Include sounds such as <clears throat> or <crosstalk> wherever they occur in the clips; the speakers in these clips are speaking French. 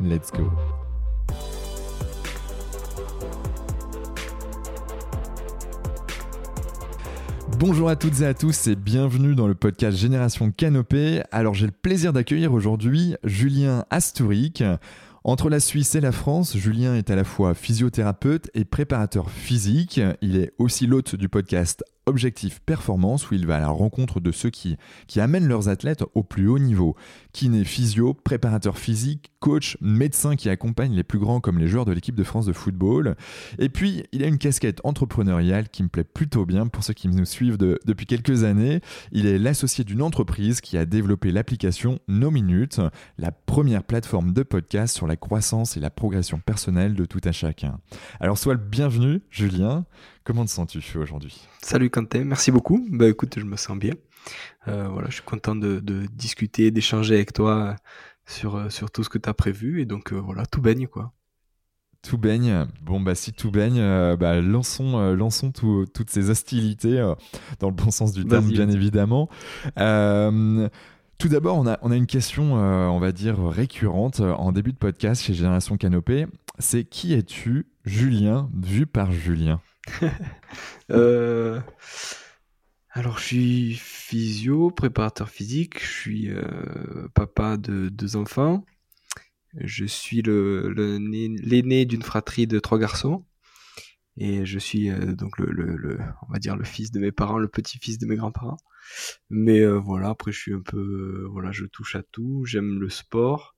Let's go. Bonjour à toutes et à tous et bienvenue dans le podcast Génération Canopée. Alors j'ai le plaisir d'accueillir aujourd'hui Julien Astouric. Entre la Suisse et la France, Julien est à la fois physiothérapeute et préparateur physique. Il est aussi l'hôte du podcast Objectif Performance où il va à la rencontre de ceux qui, qui amènent leurs athlètes au plus haut niveau. Kiné, physio, préparateur physique, coach, médecin qui accompagne les plus grands comme les joueurs de l'équipe de France de football. Et puis, il a une casquette entrepreneuriale qui me plaît plutôt bien pour ceux qui nous suivent depuis quelques années. Il est l'associé d'une entreprise qui a développé l'application No Minutes, la première plateforme de podcast sur la croissance et la progression personnelle de tout un chacun. Alors, sois le bienvenu, Julien. Comment te sens-tu aujourd'hui? Salut Quentin, merci beaucoup. Bah écoute, je me sens bien. Euh, voilà, je suis content de, discuter, d'échanger avec toi sur, euh, sur tout ce que tu as prévu. Et donc euh, voilà, tout baigne quoi. Tout baigne. Bon, bah, si tout baigne, bah, lançons, lançons toutes ces hostilités, dans le bon sens du terme, bien évidemment. tout d'abord, on a, on a une question, on va dire, récurrente en début de podcast chez Génération Canopée. C'est qui es-tu, Julien, vu par Julien? <laughs> Euh, alors, je suis physio, préparateur physique, je suis euh, papa de deux enfants. Je suis l'aîné d'une fratrie de trois garçons. Et je suis euh, donc le fils de mes parents, le petit-fils de mes grands-parents. Mais voilà, après je suis un peu, voilà, je touche à tout. J'aime le sport,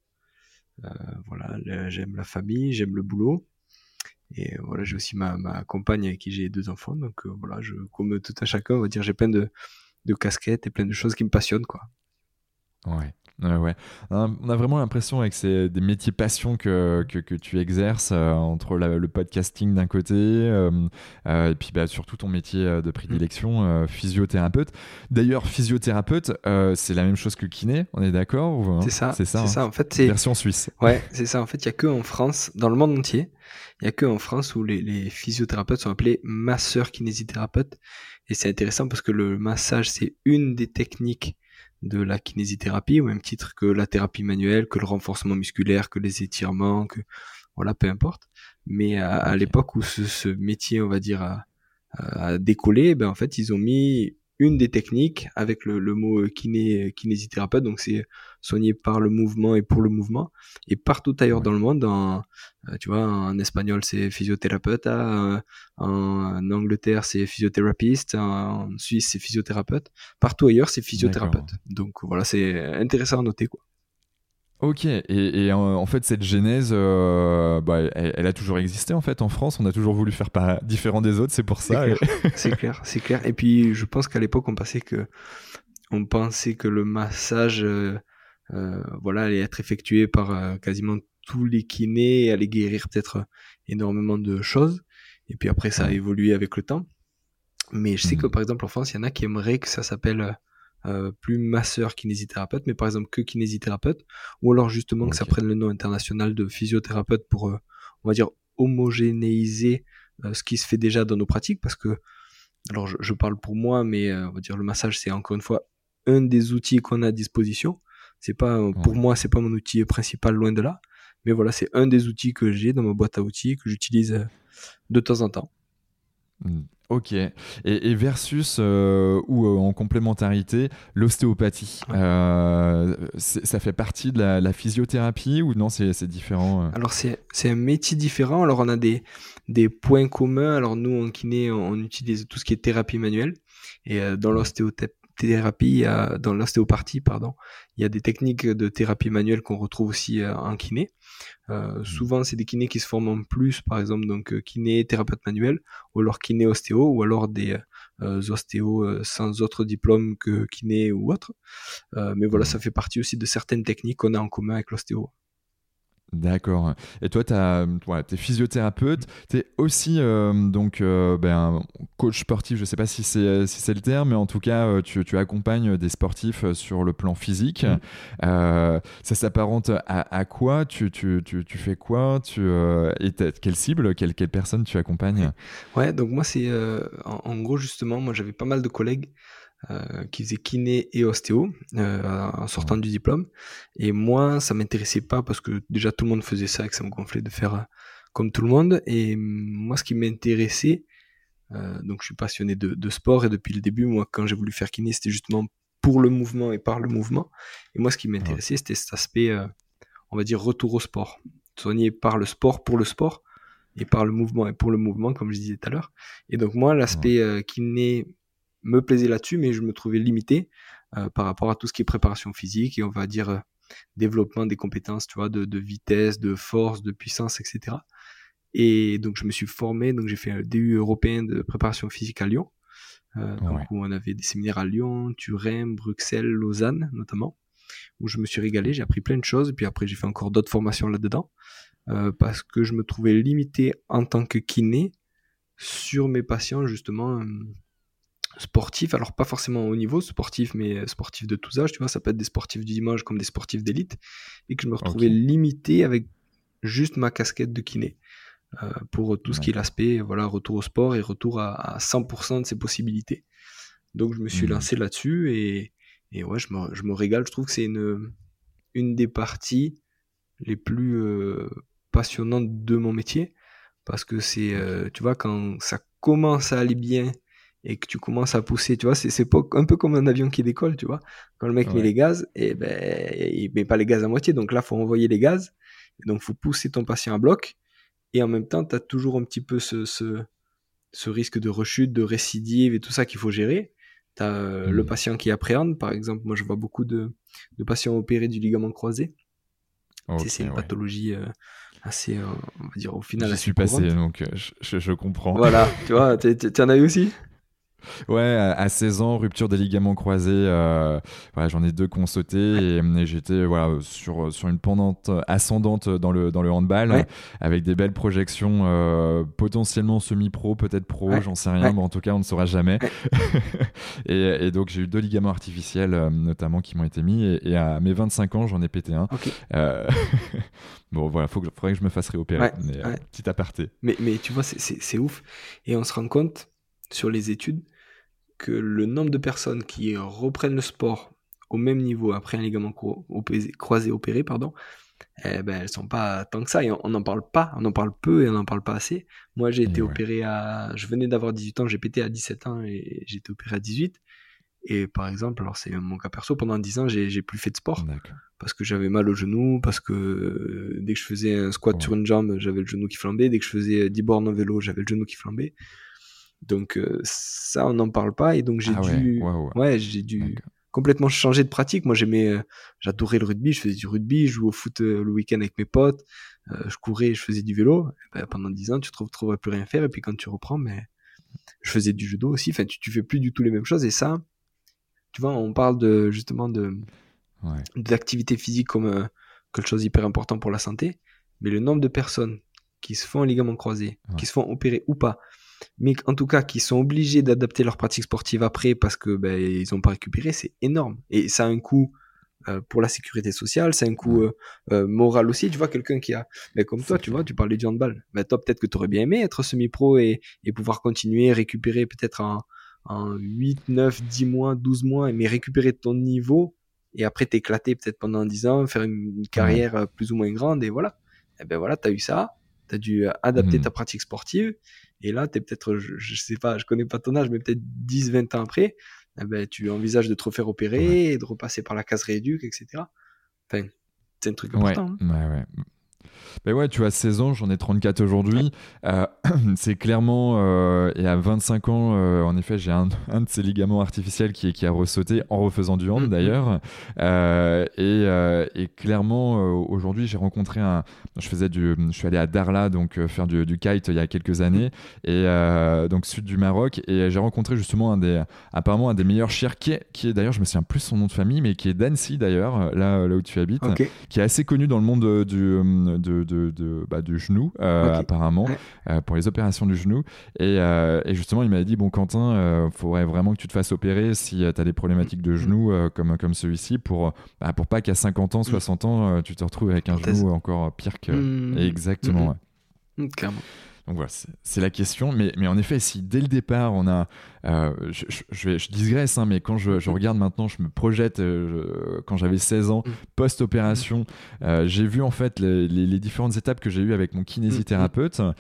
voilà, j'aime la famille, j'aime le boulot. Et voilà, j'ai aussi ma, ma compagne avec qui j'ai deux enfants. Donc euh, voilà, je, comme tout un chacun, on va dire, j'ai plein de, de casquettes et plein de choses qui me passionnent, quoi. Ouais. Ouais, On a vraiment l'impression avec ces des métiers passion que, que, que tu exerces euh, entre le podcasting d'un côté euh, euh, et puis bah, surtout ton métier de prédilection, mm. physiothérapeute. D'ailleurs, physiothérapeute, c'est la même chose que kiné, on est d'accord hein? C'est ça. C'est ça. ça En fait, c'est version suisse. Ouais, c'est ça. En fait, il y a que en France, dans le monde entier, il y a que en France où les, les physiothérapeutes sont appelés masseurs kinésithérapeutes. Et c'est intéressant parce que le massage, c'est une des techniques de la kinésithérapie, au même titre que la thérapie manuelle, que le renforcement musculaire, que les étirements, que voilà, peu importe. Mais à, l'époque où ce, métier, on va dire, a, décollé, ben en fait, ils ont mis une des techniques avec le, mot kiné, kinésithérapeute, donc c'est soigné par le mouvement et pour le mouvement. Et partout ailleurs dans le monde, en, euh, tu vois, en espagnol c'est physiothérapeute, en, en Angleterre c'est physiothérapeute, en Suisse c'est physiothérapeute, partout ailleurs c'est physiothérapeute. Donc voilà, c'est intéressant à noter quoi. Ok, et, en, fait cette genèse, euh, bah, elle, a toujours existé en fait en France. On a toujours voulu faire pas différent des autres, c'est pour ça. <laughs> C'est clair, c'est clair, Et puis je pense qu'à l'époque on pensait que, on pensait que le massage, euh, voilà, allait être effectué par quasiment tous les kinés et allait guérir peut-être énormément de choses. Et puis après ça a évolué avec le temps. Mais je sais que mmh. par exemple en France, il y en a qui aimeraient que ça s'appelle euh, plus masseur kinésithérapeute, mais par exemple que kinésithérapeute, ou alors justement que ça prenne le nom international de physiothérapeute pour, euh, on va dire, homogénéiser euh, ce qui se fait déjà dans nos pratiques, parce que, alors je, parle pour moi, mais on va dire le massage, c'est encore une fois un des outils qu'on a à disposition. C'est pas, pour moi, c'est pas mon outil principal, loin de là. Mais voilà, c'est un des outils que j'ai dans ma boîte à outils que j'utilise de temps en temps. Hmm. Ok. Et, versus euh, ou euh, en complémentarité, l'ostéopathie. Euh, ça fait partie de la, physiothérapie ou non C'est différent Alors c'est un métier différent. Alors on a des, des points communs. Alors nous en kiné, on, utilise tout ce qui est thérapie manuelle. Et dans l'ostéothérapie, dans l'ostéopathie, pardon, il y a des techniques de thérapie manuelle qu'on retrouve aussi en kiné. Euh, mmh. souvent, c'est des kinés qui se forment en plus, par exemple, donc euh, kiné, thérapeute manuel, ou alors kiné ostéo, ou alors des euh, ostéos sans autre diplôme que kiné ou autre. mais voilà, mmh. ça fait partie aussi de certaines techniques qu'on a en commun avec l'ostéo. D'accord. Et toi, tu es physiothérapeute, tu es aussi euh, donc, euh, ben, coach sportif, je ne sais pas si c'est si le terme, mais en tout cas, euh, tu, tu, accompagnes des sportifs sur le plan physique. Mm. ça s'apparente à, à, quoi? Tu, tu, tu, fais quoi? Tu, et Quelle cible? Quelle, quelle personne tu accompagnes? Ouais, donc moi, c'est en, en, gros, justement, moi j'avais pas mal de collègues euh, qui faisait kiné et ostéo euh, en sortant du diplôme. Et moi, ça m'intéressait pas parce que déjà tout le monde faisait ça et que ça me gonflait de faire euh, comme tout le monde. Et moi, ce qui m'intéressait, donc je suis passionné de, sport et depuis le début, moi, quand j'ai voulu faire kiné, c'était justement pour le mouvement et par le mouvement. Et moi, ce qui m'intéressait, c'était cet aspect, on va dire, retour au sport. Soigner par le sport, pour le sport, et par le mouvement et pour le mouvement, comme je disais tout à l'heure. Et donc moi, l'aspect kiné me plaisait là-dessus, mais je me trouvais limité euh, par rapport à tout ce qui est préparation physique et on va dire euh, développement des compétences, tu vois, de, vitesse, de force, de puissance, etc. Et donc je me suis formé, donc j'ai fait un DU européen de préparation physique à Lyon, euh, où on avait des séminaires à Lyon, Turin, Bruxelles, Lausanne notamment, où je me suis régalé, j'ai appris plein de choses, et puis après j'ai fait encore d'autres formations là-dedans, parce que je me trouvais limité en tant que kiné sur mes patients justement sportif, alors pas forcément au niveau sportif, mais sportif de tous âges, tu vois, ça peut être des sportifs du dimanche comme des sportifs d'élite, et que je me retrouvais limité avec juste ma casquette de kiné. Euh, pour tout ce qui est l'aspect voilà retour au sport et retour à, 100% de ses possibilités donc je me suis mmh. lancé là-dessus et, et ouais je me, je me, régale je trouve que c'est une, une des parties les plus euh, passionnantes de mon métier parce que c'est euh, tu vois quand ça commence à aller bien et que tu commences à pousser, tu vois, c'est un peu comme un avion qui décolle, tu vois. Quand le mec met les gaz, et eh ben, il met pas les gaz à moitié, donc là, faut envoyer les gaz, donc faut pousser ton patient à bloc, et en même temps, tu as toujours un petit peu ce, ce, ce, risque de rechute, de récidive et tout ça qu'il faut gérer. Tu as euh, le mmh. patient qui appréhende, par exemple, moi je vois beaucoup de, de patients opérés du ligament croisé. c'est une pathologie euh, assez, euh, on va dire, au final. Je suis passé, donc je, je, comprends. Voilà, <laughs> tu vois, tu en as eu aussi? Ouais, à 16 ans, rupture des ligaments croisés. Euh, j'en ai deux qu'on sauté et, j'étais voilà, sur, sur une pendante ascendante dans le, dans le handball avec des belles projections euh, potentiellement semi-pro, peut-être pro, j'en sais rien, mais en tout cas, on ne saura jamais. <laughs> et, donc, j'ai eu deux ligaments artificiels euh, notamment qui m'ont été mis et, à mes 25 ans, j'en ai pété un. <laughs> bon, voilà, il faudrait que je me fasse réopérer. mais, petit aparté. Mais, mais tu vois, c'est ouf. Et on se rend compte sur les études que le nombre de personnes qui reprennent le sport au même niveau après un ligament croisé opéré, pardon, eh ben, elles sont pas tant que ça. Et on n'en parle pas, on en parle peu et on n'en parle pas assez. Moi, j'ai été opéré à. Je venais d'avoir 18 ans, j'ai pété à 17 ans et j'ai été opéré à 18. Et par exemple, alors c'est mon cas perso, pendant 10 ans, j'ai plus fait de sport. Parce que j'avais mal au genou, parce que dès que je faisais un squat sur une jambe, j'avais le genou qui flambait. Dès que je faisais 10 bornes en vélo, j'avais le genou qui flambait. Donc euh, ça, on n'en parle pas. Et donc j'ai ah dû, ouais, j'ai dû complètement changer de pratique. Moi, j'aimais, euh, j'adorais le rugby. Je faisais du rugby, je jouais au foot euh, le week-end avec mes potes. je courais, je faisais du vélo. Ben, pendant 10 ans, tu te retrouves plus rien faire. Et puis quand tu reprends, mais je faisais du judo aussi. Enfin, tu, tu fais plus du tout les mêmes choses. Et ça, tu vois, on parle de justement de d'activité physique comme quelque chose d'hyper important pour la santé. Mais le nombre de personnes qui se font un ligament croisé, qui se font opérer ou pas, mais en tout cas qui sont obligés d'adapter leur pratique sportive après parce que ben, ils n'ont pas récupéré, c'est énorme. Et ça a un coût euh, pour la sécurité sociale, c'est un coût euh, euh, moral aussi. Tu vois, quelqu'un qui a, mais ben, comme toi, tu vois, tu parlais du handball. Ben, toi, peut-être que tu aurais bien aimé être semi-pro et, et, pouvoir continuer, récupérer peut-être en, en 8, 9, 10 mois, 12 mois, mais récupérer ton niveau et après t'éclater peut-être pendant 10 ans, faire une, carrière plus ou moins grande et voilà. Et ben voilà, tu as eu ça, tu as dû adapter mmh. ta pratique sportive Et là, tu es peut-être, je, sais pas, je connais pas ton âge, mais peut-être 10, 20 ans après, eh ben, tu envisages de te refaire opérer et de repasser par la case rééduque, etc. Enfin, c'est un truc important. Ouais, hein. ouais, ouais. Ben ouais, tu as 16 ans, j'en ai 34 aujourd'hui. Euh, <clears throat> c'est clairement, euh, et à 25 ans, euh, en effet, j'ai un, un, de ces ligaments artificiels qui, qui a ressauté en refaisant du hand mm-hmm. d'ailleurs. Et, et, clairement, aujourd'hui, j'ai rencontré un. Je faisais du. Je suis allé à Darla, donc faire du, du, kite il y a quelques années, et donc sud du Maroc. Et j'ai rencontré justement un des. Apparemment, un des meilleurs chiens qui est, qui est d'ailleurs, je me souviens plus son nom de famille, mais qui est d'Annecy d'ailleurs, là, là où tu habites, qui est assez connu dans le monde du. De de, de, bah, du genou, euh, apparemment, euh, pour les opérations du genou. Et, euh, et justement, il m'avait dit Bon, Quentin, il faudrait vraiment que tu te fasses opérer si tu as des problématiques de genou comme, comme celui-ci, pour, bah, pour pas qu'à 50 ans, 60 mm. ans, tu te retrouves avec un genou encore pire que. Mm. Exactement. Mm, Clairement. Donc voilà, c'est la question. Mais, mais en effet, si dès le départ, on a. Euh, je, je, je, digresse, hein, mais quand je, regarde maintenant, je me projette euh, quand j'avais 16 ans, mm. post-opération, euh, j'ai vu en fait les, les, différentes étapes que j'ai eues avec mon kinésithérapeute. Mm.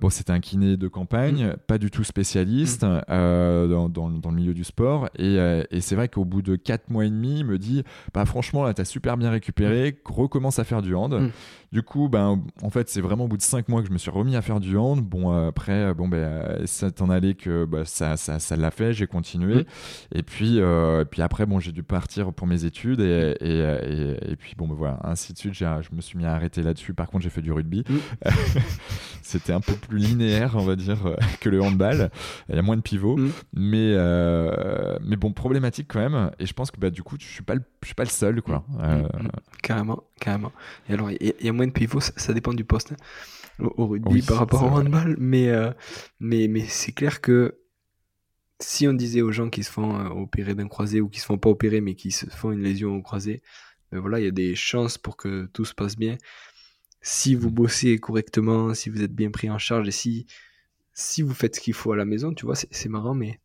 bon, c'était un kiné de campagne, mm. pas du tout spécialiste dans, dans, dans, le milieu du sport. Et, et c'est vrai qu'au bout de 4 mois et demi, il me dit bah, Franchement, là, tu as super bien récupéré, recommence à faire du hand. Du coup, ben, en fait, c'est vraiment au bout de 5 mois que je me suis remis à faire du hand. Bon, après, bon, ben, ça t'en allait que bah, ça, ça, ça l'a fait, j'ai continué. Mm. Et puis, euh, puis après, bon, j'ai dû partir pour mes études et, et, et, puis bon, bah, voilà, ainsi de suite. Je me suis mis à arrêter là-dessus. Par contre, j'ai fait du rugby. Mm. <laughs> C'était un peu plus linéaire, on va dire, que le handball. Il y a moins de pivots, mm. mais euh, mais bon, problématique quand même. Et je pense que bah, du coup, je suis pas le, je suis pas le seul, quoi. Euh, carrément, carrément. Et alors, il y, a moins de pivots, ça, dépend du poste. Hein au, rugby par rapport au handball, mais, euh, mais, mais c'est clair que si on disait aux gens qui se font euh, opérer d'un croisé ou qui se font pas opérer mais qui se font une lésion au croisé, ben voilà, il y a des chances pour que tout se passe bien. Si vous bossez correctement, si vous êtes bien pris en charge et si, si vous faites ce qu'il faut à la maison, tu vois, c'est marrant, mais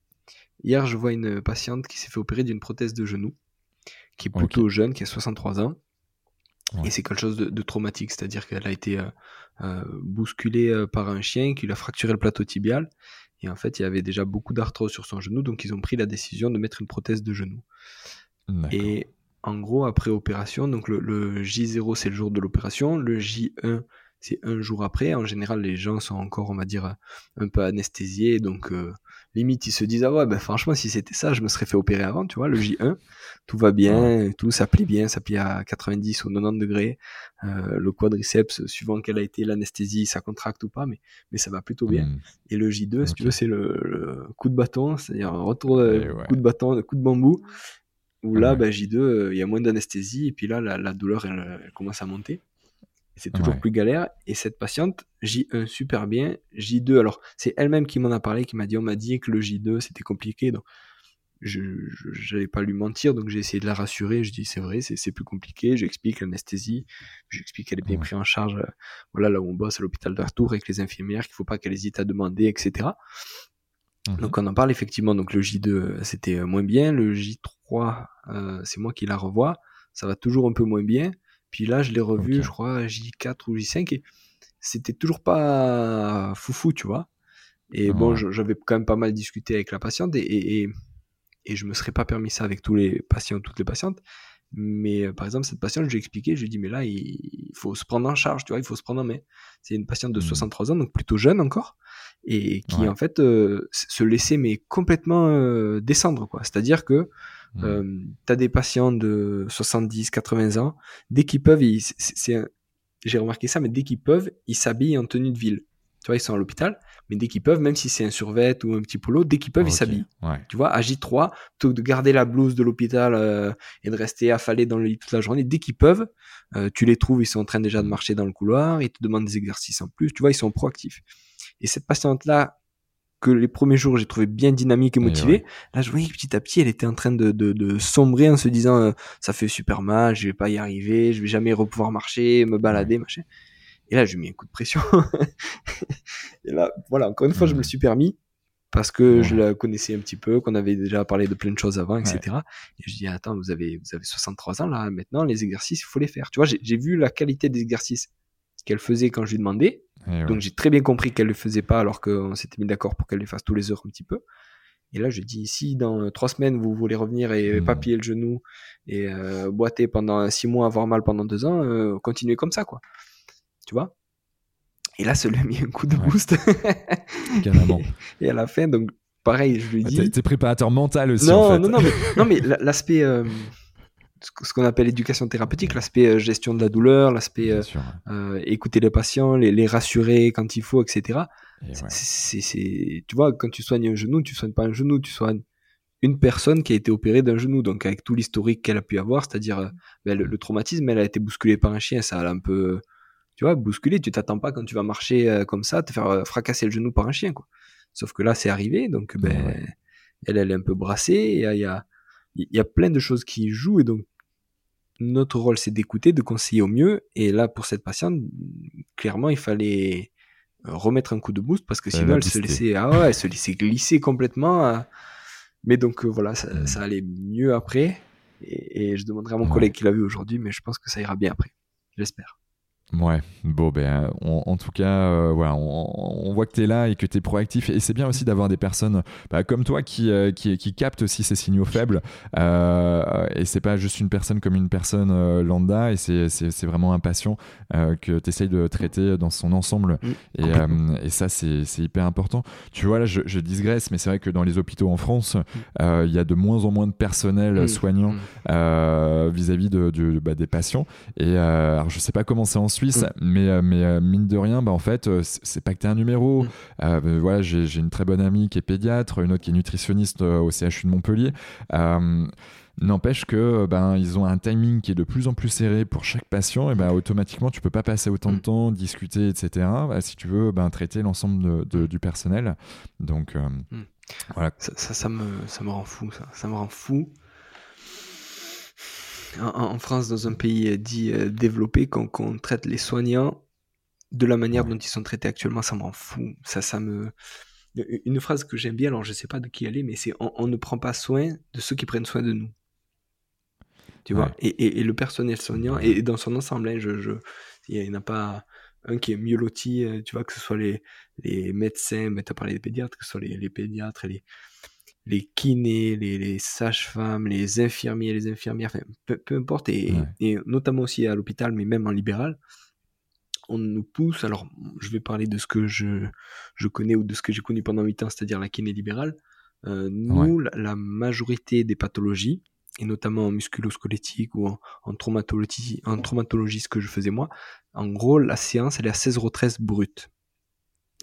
hier je vois une patiente qui s'est fait opérer d'une prothèse de genou, qui est plutôt jeune, qui a 63 ans. Et c'est quelque chose de, traumatique, c'est-à-dire qu'elle a été euh, euh, bousculée euh, par un chien qui lui a fracturé le plateau tibial. Et en fait, il y avait déjà beaucoup d'arthrose sur son genou, donc ils ont pris la décision de mettre une prothèse de genou. Et en gros, après opération, donc le, J0 c'est le jour de l'opération, le J1 c'est un jour après. En général, les gens sont encore, on va dire, un peu anesthésiés, donc limite ils se disent ah ouais ben franchement si c'était ça je me serais fait opérer avant tu vois le J1 tout va bien tout ça plie bien ça plie à 90 ou 90 degrés. Euh, le quadriceps suivant quelle a été l'anesthésie ça contracte ou pas mais mais ça va plutôt bien. Hmm. et le J2 si tu veux c'est le, coup de bâton c'est-à-dire un retour de eh coup de bâton de coup de bambou où là ben, J2 euh, il y a moins d'anesthésie et puis là la, douleur elle commence à monter c'est toujours plus galère. Et cette patiente, J1 super bien, J2, alors c'est elle-même qui m'en a parlé, qui m'a dit, on m'a dit que le J2 c'était compliqué, donc je n'allais pas lui mentir, donc j'ai essayé de la rassurer. Je dis c'est vrai, c'est plus compliqué. J'explique l'anesthésie, j'explique qu'elle est bien prise en charge. Euh, voilà là où on bosse à l'hôpital d'Artour avec les infirmières, qu'il faut pas qu'elle hésite à demander, etc. Mhm. Donc on en parle effectivement. Donc le J2 c'était moins bien, le J3 euh, c'est moi qui la revois, ça va toujours un peu moins bien. Puis là, je l'ai revu, je crois, J4 ou J5, et c'était toujours pas foufou, tu vois. Et bon, j'avais quand même pas mal discuté avec la patiente, et, et, et, je me serais pas permis ça avec tous les patients, toutes les patientes. Mais euh, par exemple, cette patiente, je lui ai expliqué, je lui ai dit, mais là, il, faut se prendre en charge, tu vois, il faut se prendre en main. C'est une patiente de 63 mmh. ans, donc plutôt jeune encore, et qui en fait euh, se laissait mais complètement euh, descendre, quoi. C'est-à-dire que Mmh. Euh, tu as des patients de 70, 80 ans, dès qu'ils peuvent, c'est, j'ai remarqué ça, mais dès qu'ils peuvent, ils s'habillent en tenue de ville. Tu vois, ils sont à l'hôpital, mais dès qu'ils peuvent, même si c'est un survêt ou un petit polo, dès qu'ils peuvent, ils s'habillent. Tu vois, à J3, plutôt que de garder la blouse de l'hôpital euh, et de rester affalé dans le lit toute la journée, dès qu'ils peuvent, euh, tu les trouves, ils sont en train déjà de marcher dans le couloir, ils te demandent des exercices en plus, tu vois, ils sont proactifs. Et cette patiente-là, que les premiers jours j'ai trouvé bien dynamique et motivée. Là, je voyais que petit à petit, elle était en train de, de, de sombrer en se disant euh, ça fait super mal, je vais pas y arriver, je vais jamais pouvoir marcher, me balader, machin. Et là, je lui ai mis un coup de pression. <laughs> et là, voilà, encore une fois, je me le suis permis parce que je la connaissais un petit peu, qu'on avait déjà parlé de plein de choses avant, etc. Et je dis attends, vous avez vous avez 63 ans là, maintenant les exercices, il faut les faire. Tu vois, j'ai vu la qualité des exercices qu'elle faisait quand je lui demandais. Donc j'ai très bien compris qu'elle le faisait pas alors qu'on s'était mis d'accord pour qu'elle le fasse tous les heures un petit peu. Et là, je dis, si dans euh, trois semaines, vous voulez revenir et pas hmm. piller le genou et euh, boiter pendant six mois, avoir mal pendant deux ans, euh, continuez comme ça, quoi. Tu vois? Et là, ça lui a mis un coup de boost. <laughs> Carrément. <laughs> Et à la fin, donc, pareil, je lui ah, dis... T'es préparateur mental aussi, non, en fait. Non, non, mais, non, mais <laughs> l'aspect... ce qu'on appelle éducation thérapeutique, l'aspect gestion de la douleur, l'aspect écouter les patients, les, les, rassurer quand il faut, etc c'est, tu vois, quand tu soignes un genou, tu soignes pas un genou, tu soignes une personne qui a été opérée d'un genou, donc avec tout l'historique qu'elle a pu avoir, c'est-à-dire euh, ben, le, traumatisme, elle a été bousculée par un chien, ça a un peu, tu vois, bousculé. Tu t'attends pas quand tu vas marcher euh, comme ça, te faire euh, fracasser le genou par un chien, quoi. Sauf que là, c'est arrivé, donc ben, elle, elle est un peu brassée. Il y a, y, a, y a plein de choses qui jouent, et donc notre rôle, c'est d'écouter, de conseiller au mieux. Et là, pour cette patiente, clairement, il fallait remettre un coup de boost parce que sinon elle, se laissait, ah ouais, elle se laissait glisser complètement. Euh. Mais donc euh, voilà, ça, allait mieux après. Et, je demanderai à mon collègue qui l'a vu aujourd'hui, mais je pense que ça ira bien après. J'espère. Ouais, bon, ben, en tout cas, euh, voilà, on, voit que tu es là et que tu es proactif. Et c'est bien aussi d'avoir des personnes bah, comme toi qui, euh, qui, qui, captent aussi ces signaux faibles. Euh, et c'est pas juste une personne comme une personne euh, lambda, et c'est vraiment un patient que tu essayes de traiter dans son ensemble. Mm, et, et, ça, c'est hyper important. Tu vois, là, je, je digresse, mais c'est vrai que dans les hôpitaux en France, mm. il y a de moins en moins de personnel mm, soignant vis-à-vis de, de bah, des patients. Et alors, je sais pas comment c'est en Suisse, mm. mais, euh, mais euh, mine de rien, bah, en fait, euh, c'est pas que tu un numéro. Mm. voilà, j'ai une très bonne amie qui est pédiatre, une autre qui est nutritionniste au CHU de Montpellier. N'empêche que ben ils ont un timing qui est de plus en plus serré pour chaque patient et ben automatiquement tu peux pas passer autant de mm. temps discuter etc. Bah, si tu veux ben, traiter l'ensemble de, du personnel. Donc voilà. Ça, ça, ça, me ça me rend fou ça. Ça me rend fou en, France, dans un pays euh, dit euh, développé, qu'on traite les soignants de la manière dont ils sont traités actuellement, ça me rend fou. Ça, ça me... Une phrase que j'aime bien, alors je sais pas de qui elle est, mais c'est on, ne prend pas soin de ceux qui prennent soin de nous. Tu vois? Et, le personnel soignant, et, dans son ensemble, hein, je, je, il n'y en a pas un qui est mieux loti, euh, tu vois, que ce soit les, les médecins, mais tu as parlé des pédiatres, que ce soit les, les pédiatres et les, les kinés, les, sages-femmes, les infirmiers, les infirmières, enfin, peu, importe, et, notamment aussi à l'hôpital, mais même en libéral, on nous pousse, alors je vais parler de ce que je, je connais ou de ce que j'ai connu pendant 8 ans, c'est-à-dire la kiné libérale. Euh, nous, la, majorité des pathologies, et notamment en musculo-squelettique ou en, traumatologie, en traumatologie, ce que je faisais moi, en gros, la séance, elle est à 16h13 brut.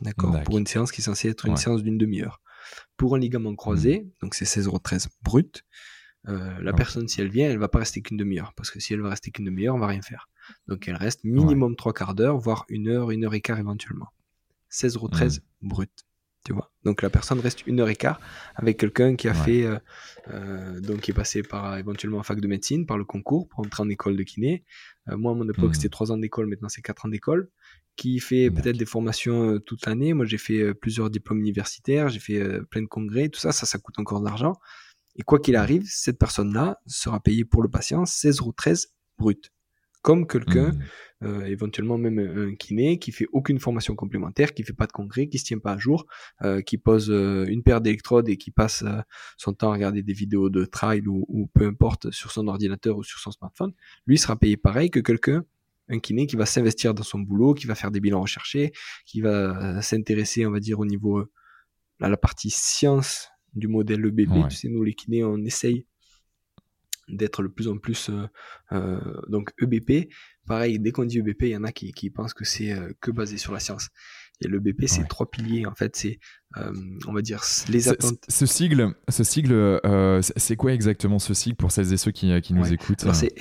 D'accord? Pour une séance qui est censée être une séance d'une demi-heure. Pour un ligament croisé, mmh. donc c'est 16,13€ brut, euh, la personne, si elle vient, elle va pas rester qu'une demi-heure. Parce que si elle va rester qu'une demi-heure, on va rien faire. Donc elle reste minimum trois quarts d'heure, voire une heure, une heure et quart éventuellement. 16,13€ mmh. brut. Tu vois. Donc la personne reste une heure et quart avec quelqu'un qui a fait, euh, euh, donc qui est passé par éventuellement en fac de médecine, par le concours pour entrer en école de kiné. moi, à mon époque, mmh. c'était trois ans d'école, maintenant c'est quatre ans d'école qui fait peut-être des formations euh, toute l'année. Moi, j'ai fait euh, plusieurs diplômes universitaires, j'ai fait euh, plein de congrès, tout ça, ça, ça coûte encore de l'argent. Et quoi qu'il arrive, cette personne-là sera payée pour le patient 16,13 brut. Comme quelqu'un, mmh. éventuellement même un kiné, qui fait aucune formation complémentaire, qui fait pas de congrès, qui se tient pas à jour, qui pose une paire d'électrodes et qui passe son temps à regarder des vidéos de trail ou, ou, peu importe sur son ordinateur ou sur son smartphone, lui sera payé pareil que quelqu'un un kiné qui va s'investir dans son boulot, qui va faire des bilans recherchés, qui va euh, s'intéresser, on va dire, au niveau, euh, à la partie science du modèle EBP. Tu sais, nous, les kinés, on essaye d'être le plus en plus euh, donc EBP. Pareil, dès qu'on dit EBP, il y en a qui, qui pensent que c'est que basé sur la science. Et le BP, c'est trois piliers. En fait, c'est, euh, on va dire, les attentes. Ce sigle, ce sigle euh, c'est quoi exactement ce sigle pour celles et ceux qui, qui nous écoutent C'est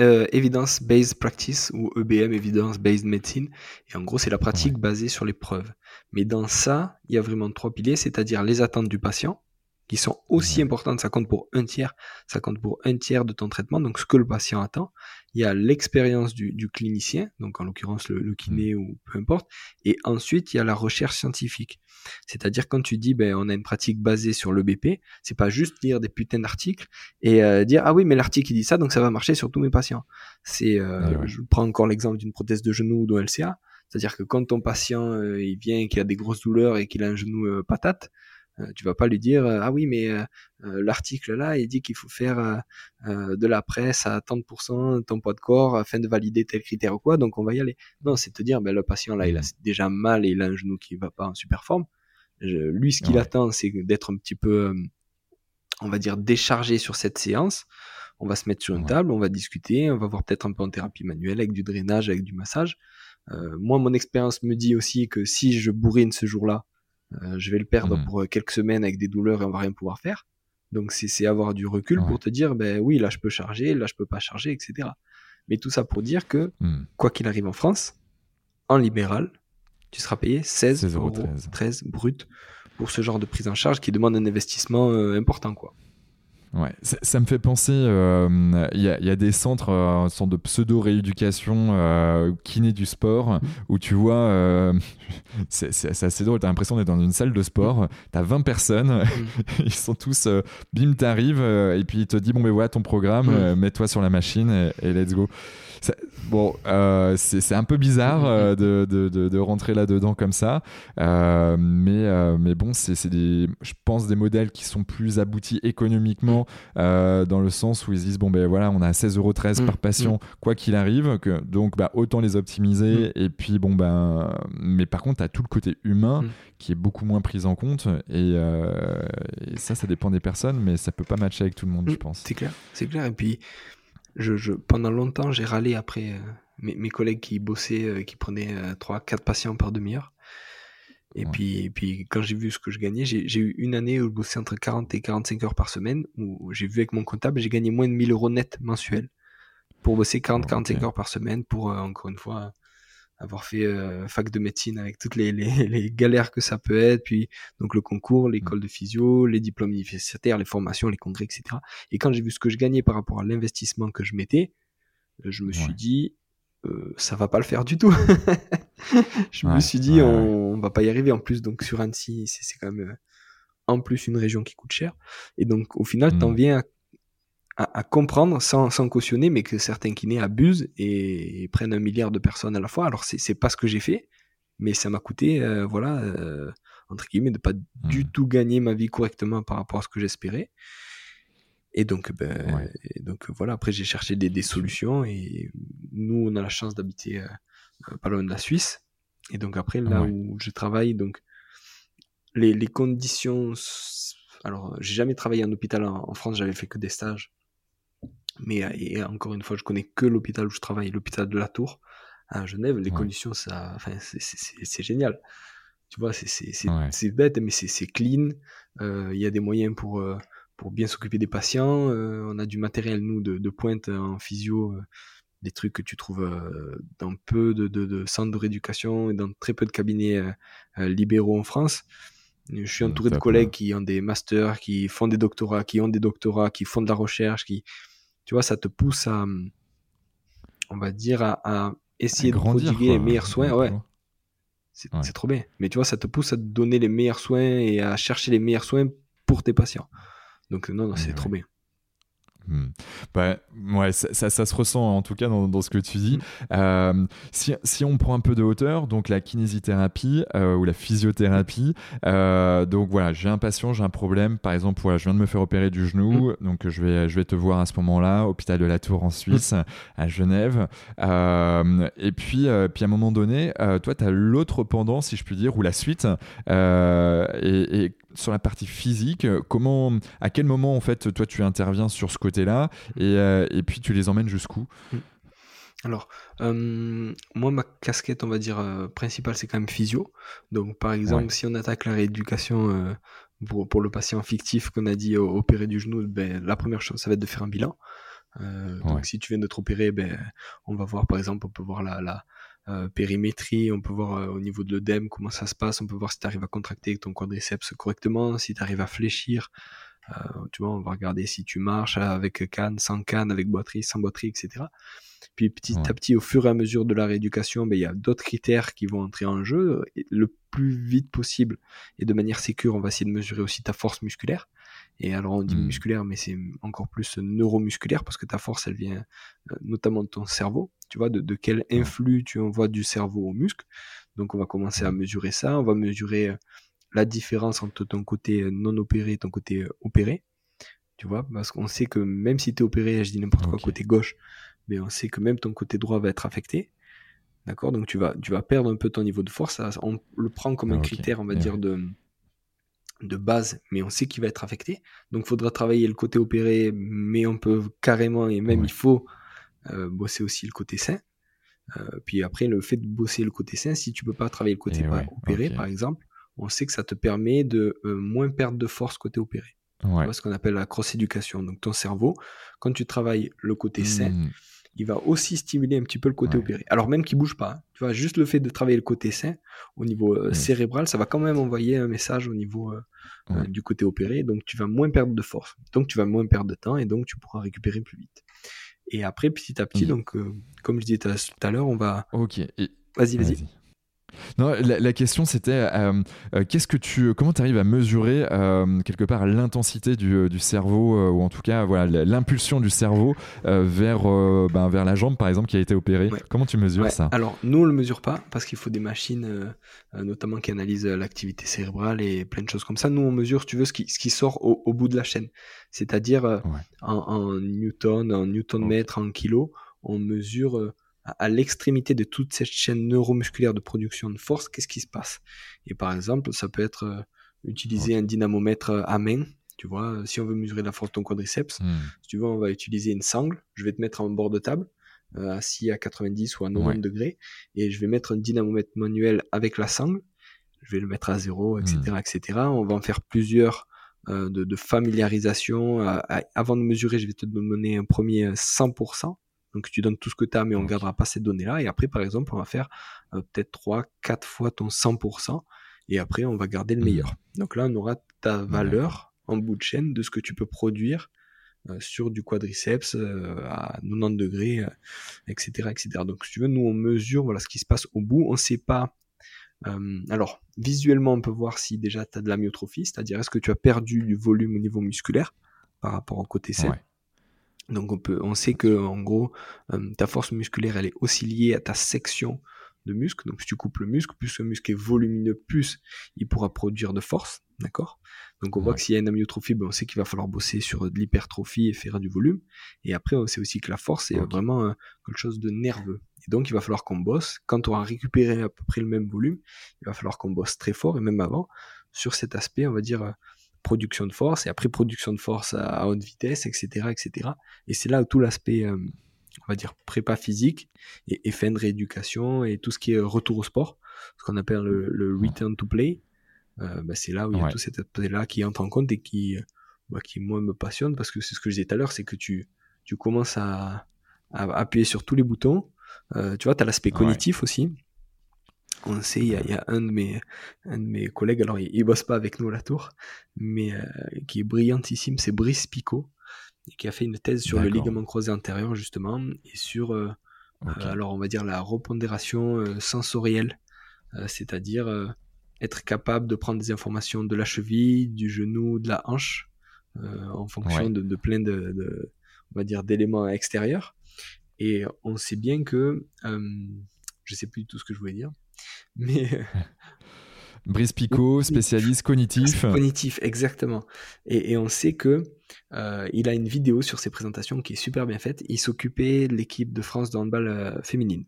euh, Evidence Based Practice ou EBM, Evidence Based Medicine. Et en gros, c'est la pratique basée sur les preuves. Mais dans ça, il y a vraiment trois piliers, c'est-à-dire les attentes du patient, qui sont aussi importantes. Ça compte pour un tiers. Ça compte pour un tiers de ton traitement. Donc, ce que le patient attend. Il y a l'expérience du, du, clinicien, donc en l'occurrence le, le, kiné ou peu importe. Et ensuite, il y a la recherche scientifique. C'est-à-dire quand tu dis, ben, on a une pratique basée sur le BP, c'est pas juste lire des putains d'articles et euh, dire ah oui, mais l'article il dit ça, donc ça va marcher sur tous mes patients. C'est, euh, je prends encore l'exemple d'une prothèse de genou ou d'un LCA C'est-à-dire que quand ton patient euh, il vient et qu'il a des grosses douleurs et qu'il a un genou euh, patate, tu vas pas lui dire ah oui mais l'article là il dit qu'il faut faire de la presse à 30% ton poids de corps afin de valider tel critère ou quoi donc on va y aller. Non, c'est te dire ben le patient là il a mmh. déjà mal et il a un genou qui va pas en super forme. lui ce qu'il attend c'est d'être un petit peu on va dire déchargé sur cette séance. On va se mettre sur une table, on va discuter, on va voir peut-être un peu en thérapie manuelle avec du drainage, avec du massage. Euh, moi, mon expérience me dit aussi que si je bourrine ce jour-là, euh, je vais le perdre mmh. pour euh, quelques semaines avec des douleurs et on va rien pouvoir faire. Donc c'est avoir du recul pour te dire, ben oui, là je peux charger, là je peux pas charger, etc. Mais tout ça pour dire que, mmh. quoi qu'il arrive en France, en libéral, tu seras payé 16, euros 13 brut pour ce genre de prise en charge qui demande un investissement important, quoi. Ouais, ça, me fait penser, euh, il y, a des centres, euh, centre de pseudo-rééducation euh, kiné du sport, mmh. où tu vois, euh, <laughs> c'est assez drôle, t'as l'impression d'être dans une salle de sport, t'as 20 personnes, mmh. <laughs> ils sont tous, bim, t'arrives, et puis il te dit, bon, mais voilà ton programme, mmh. mets-toi sur la machine et let's go bon, euh, c'est un peu bizarre euh, de, de, de, rentrer là-dedans comme ça, euh, mais, mais bon, c'est des, je pense, des modèles qui sont plus aboutis économiquement, dans le sens où ils disent, bon, ben voilà, on a 16,13€ par mm, patient, mm. quoi qu'il arrive, que, donc bah, autant les optimiser, mm. et puis bon, ben, mais par contre, tu as tout le côté humain qui est beaucoup moins pris en compte, et, et, ça, ça dépend des personnes, mais ça peut pas matcher avec tout le monde, je pense. C'est clair, c'est clair, et puis je, pendant longtemps, j'ai râlé après euh, mes, collègues qui bossaient, euh, qui prenaient 3, euh, 4 patients par demi-heure. Et, puis, puis, quand j'ai vu ce que je gagnais, j'ai eu une année où je bossais entre 40 et 45 heures par semaine, où j'ai vu avec mon comptable, j'ai gagné moins de 1000 euros net mensuels pour bosser 40-45 heures par semaine pour, encore une fois, avoir fait euh, fac de médecine avec toutes les, les, <laughs> les, galères que ça peut être, puis donc le concours, mmh. l'école de physio, les diplômes universitaires, les formations, les congrès, etc. Et quand j'ai vu ce que je gagnais par rapport à l'investissement que je mettais, euh, je me suis dit, euh, ça va pas le faire du tout. <laughs> je me suis dit, on, va pas y arriver en plus. Donc sur Annecy, c'est quand même euh, en plus une région qui coûte cher. Et donc au final, t'en mmh. viens à à, comprendre sans, sans, cautionner, mais que certains kinés abusent et, prennent un milliard de personnes à la fois. Alors c'est pas ce que j'ai fait, mais ça m'a coûté, euh, voilà, euh, entre guillemets, de pas du mmh. tout gagner ma vie correctement par rapport à ce que j'espérais. Et donc, ben, donc voilà. Après, j'ai cherché des, des, solutions et nous, on a la chance d'habiter euh, pas loin de la Suisse. Et donc après, là où je travaille, donc les, les conditions. Alors, j'ai jamais travaillé en hôpital en, en France. J'avais fait que des stages. Mais et encore une fois, je connais que l'hôpital où je travaille, l'hôpital de la Tour à Genève. Les conditions, ça, enfin, c'est génial. Tu vois, c'est bête, mais c'est clean. Euh, il y a des moyens pour, euh, pour bien s'occuper des patients. Euh, on a du matériel, nous, de, de pointe en physio, des trucs que tu trouves dans peu de, de, de, centres de rééducation et dans très peu de cabinets libéraux en France. Je suis entouré de collègues qui ont des masters, qui font des doctorats, qui ont des doctorats, qui font de la recherche, qui, tu vois, ça te pousse à, on va dire, à, essayer de prodiguer les meilleurs soins. Ouais. C'est trop bien. Mais tu vois, ça te pousse à te donner les meilleurs soins et à chercher les meilleurs soins pour tes patients. Donc, non, non, c'est trop bien. Hmm. Bah, ouais, ça, ça, se ressent en tout cas dans, dans ce que tu dis. Hmm. Euh, si, si, on prend un peu de hauteur, donc la kinésithérapie euh, ou la physiothérapie, euh, donc voilà, j'ai un patient, j'ai un problème, par exemple, voilà, je viens de me faire opérer du genou, hmm. donc je vais, je vais te voir à ce moment-là, hôpital de la Tour en Suisse, à Genève. et puis, puis à un moment donné, toi, tu as l'autre pendant, si je puis dire, ou la suite. et, et sur la partie physique, comment, à quel moment en fait toi tu interviens sur ce côté-là et, euh, et puis tu les emmènes jusqu'où? Mm. alors, euh, moi, ma casquette, on va dire, euh, principale, c'est quand même physio. Donc, par exemple, si on attaque la rééducation pour, pour, le patient fictif qu'on a dit opérer du genou, ben, la première chose, ça va être de faire un bilan. Donc, si tu viens de te opérer, ben, on va voir, par exemple, on peut voir la, la, euh, périmétrie, on peut voir euh, au niveau de l'œdème comment ça se passe, on peut voir si tu arrives à contracter ton quadriceps correctement, si tu arrives à fléchir. Euh, tu vois, on va regarder si tu marches avec canne, sans canne, avec boiterie, sans boiterie, etc. Puis petit à petit, au fur et à mesure de la rééducation, ben, il y a d'autres critères qui vont entrer en jeu. le plus vite possible et de manière sécure, on va essayer de mesurer aussi ta force musculaire. Et alors on dit hmm. musculaire, mais c'est encore plus neuromusculaire parce que ta force, elle vient notamment de ton cerveau tu vois, de, de quel influx tu envoies du cerveau au muscle. Donc on va commencer à mesurer ça, on va mesurer la différence entre ton côté non opéré et ton côté opéré. Tu vois, parce qu'on sait que même si tu es opéré, je dis n'importe quoi, côté gauche, mais on sait que même ton côté droit va être affecté. D'accord? Donc tu vas, tu vas perdre un peu ton niveau de force. on le prend comme un critère, on va dire, de, de base, mais on sait qu'il va être affecté. Donc il faudra travailler le côté opéré, mais on peut carrément, et même il faut euh, bosser aussi le côté sain. Euh, puis après, le fait de bosser le côté sain, si tu peux pas travailler le côté opéré, par exemple, on sait que ça te permet de euh, moins perdre de force côté opéré. Ouais. ce qu'on appelle la cross-éducation. Donc ton cerveau, quand tu travailles le côté sain, mmh. il va aussi stimuler un petit peu le côté opéré. Alors même qu'il bouge pas, hein. tu vois, juste le fait de travailler le côté sain au niveau euh, cérébral, ça va quand même envoyer un message au niveau euh, euh, du côté opéré. Donc tu vas moins perdre de force, donc tu vas moins perdre de temps et donc tu pourras récupérer plus vite. Et après, petit à petit, donc comme je disais tout à l'heure, on va. Ok. Vas-y, vas-y. Non, la, question c'était euh, euh, qu'est-ce que tu, comment tu arrives à mesurer euh, quelque part l'intensité du, du, cerveau ou en tout cas voilà l'impulsion du cerveau vers ben, vers la jambe par exemple qui a été opérée. Comment tu mesures ça? Alors nous on le mesure pas parce qu'il faut des machines notamment qui analysent l'activité cérébrale et plein de choses comme ça. Nous on mesure, si tu veux, ce qui, ce qui sort au, bout de la chaîne, c'est-à-dire en, newton, en newton mètre, en kilo, on mesure à, l'extrémité de toute cette chaîne neuromusculaire de production de force, qu'est-ce qui se passe? Et par exemple, ça peut être euh, utiliser un dynamomètre euh, à main. Tu vois, euh, si on veut mesurer la force de ton quadriceps, hmm. si tu veux, on va utiliser une sangle. Je vais te mettre en bord de table, assis à 90 ou à 90 degrés, et je vais mettre un dynamomètre manuel avec la sangle. Je vais le mettre à zéro, etc., hmm. etc. On va en faire plusieurs de, de, familiarisation. avant de mesurer, je vais te donner un premier 100%. Donc tu donnes tout ce que tu as, mais on ne gardera pas ces données-là. Et après, par exemple, on va faire euh, peut-être 3, 4 fois ton 100%. Et après, on va garder le meilleur. Mmh. Donc là, on aura ta valeur en bout de chaîne de ce que tu peux produire euh, sur du quadriceps euh, à 90 degrés, etc., etc. Donc si tu veux, nous, on mesure voilà, ce qui se passe au bout. On ne sait pas... alors, visuellement, on peut voir si déjà tu as de la myotrophie, c'est-à-dire est-ce que tu as perdu du volume au niveau musculaire par rapport au côté sain. Donc on, peut, on sait que en gros, euh, ta force musculaire, elle est aussi liée à ta section de muscle. Donc si tu coupes le muscle, plus le muscle est volumineux, plus il pourra produire de force. D'accord? Donc on voit que s'il y a une amyotrophie, ben, on sait qu'il va falloir bosser sur de l'hypertrophie et faire du volume. Et après, on sait aussi que la force est vraiment euh, quelque chose de nerveux. Et donc il va falloir qu'on bosse. Quand on aura récupéré à peu près le même volume, il va falloir qu'on bosse très fort, et même avant, sur cet aspect, on va dire, euh, production de force, et après production de force à, haute vitesse, etc. etc. Et c'est là où tout l'aspect, euh, on va dire, prépa physique et, et, fin de rééducation et tout ce qui est retour au sport, ce qu'on appelle le, return to play, euh, bah, c'est là où il y a tout cet aspect-là qui entre en compte et qui, euh, bah, qui moi me passionne parce que c'est ce que je disais tout à l'heure, c'est que tu, tu commences à, à, appuyer sur tous les boutons. tu vois, tu as l'aspect cognitif aussi on sait, il y, a, un, de mes, un de mes collègues, alors il, ne bosse pas avec nous à la tour, mais euh, qui est brillantissime, c'est Brice Picot, qui a fait une thèse sur le ligament croisé antérieur justement, et sur, euh, euh, alors on va dire la repondération sensorielle, c'est-à-dire être capable de prendre des informations de la cheville, du genou, de la hanche, en fonction de, plein de, de, on va dire, d'éléments extérieurs. Et on sait bien que, je sais plus du tout ce que je voulais dire, <laughs> mais. Euh, <laughs> Brice Picot, spécialiste cognitif. Cognitif, exactement. Et, on sait que euh, il a une vidéo sur ses présentations qui est super bien faite. Il s'occupait de l'équipe de France de handball euh, féminine.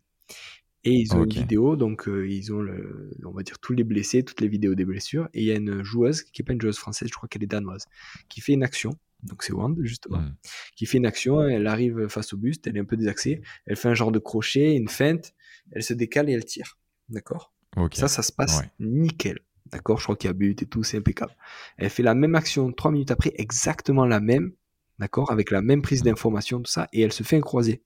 Et ils ont une vidéo, donc ils ont, le, on va dire, tous les blessés, toutes les vidéos des blessures. Et il y a une joueuse, qui n'est pas une joueuse française, je crois qu'elle est danoise, qui fait une action. Donc c'est Wand, justement. Hmm. Qui fait une action, elle arrive face au buste, elle est un peu désaxée. Elle fait un genre de crochet, une feinte, elle se décale et elle tire. D'accord? Ça, ça se passe nickel. D'accord? Je crois qu'il y a but et tout, c'est impeccable. Elle fait la même action trois minutes après, exactement la même, d'accord? Avec la même prise d'information, tout ça, et elle se fait un croisé.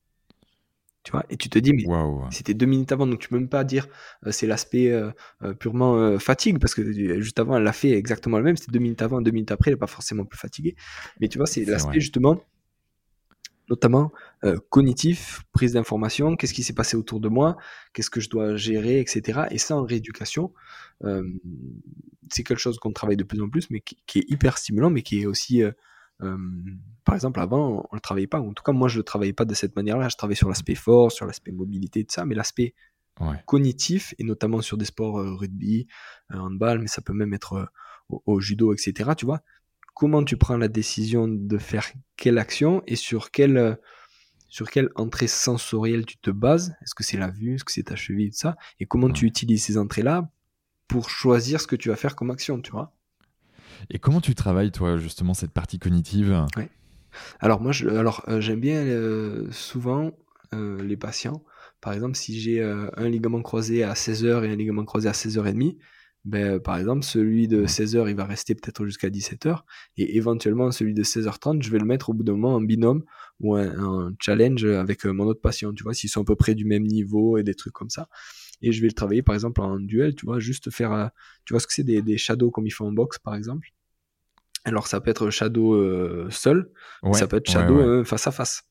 Tu vois? Et tu te dis, mais c'était deux minutes avant, donc tu peux même pas dire euh, c'est l'aspect euh, euh, purement fatigue, parce que juste avant, elle l'a fait exactement le même, c'était deux minutes avant, deux minutes après, elle n'est pas forcément plus fatiguée. Mais tu vois, c'est l'aspect justement notamment euh, cognitif, prise d'information, qu'est-ce qui s'est passé autour de moi, qu'est-ce que je dois gérer, etc. Et ça, en rééducation, euh, c'est quelque chose qu'on travaille de plus en plus, mais qui, est hyper stimulant, mais qui est aussi euh, par exemple, avant, on ne le travaillait pas. En tout cas, moi, je ne le travaillais pas de cette manière-là. Je travaillais sur l'aspect force, sur l'aspect mobilité, tout ça, mais l'aspect cognitif, et notamment sur des sports rugby, handball, mais ça peut même être au, judo, etc. Tu vois, comment tu prends la décision de faire quelle action et sur quelle, sur quelle entrée sensorielle tu te bases? Est-ce que c'est la vue? Est-ce que c'est ta cheville, tout ça. Et comment tu utilises ces entrées-là pour choisir ce que tu vas faire comme action, tu vois? Et comment tu travailles, toi, justement, cette partie cognitive? Alors, moi, je, alors, euh, j'aime bien euh, souvent euh, les patients. Par exemple, si j'ai un ligament croisé à 16h et un ligament croisé à 16h30, ben, par exemple, celui de 16h, il va rester peut-être jusqu'à 17h, et éventuellement celui de 16h30, je vais le mettre au bout d'un moment en binôme ou un, challenge avec mon autre patient, tu vois, s'ils sont à peu près du même niveau et des trucs comme ça. Et je vais le travailler par exemple en duel, tu vois, juste faire, tu vois ce que c'est des, des shadows comme ils font en boxe par exemple. Alors ça peut être shadow euh, seul, ça peut être shadow euh, face à face.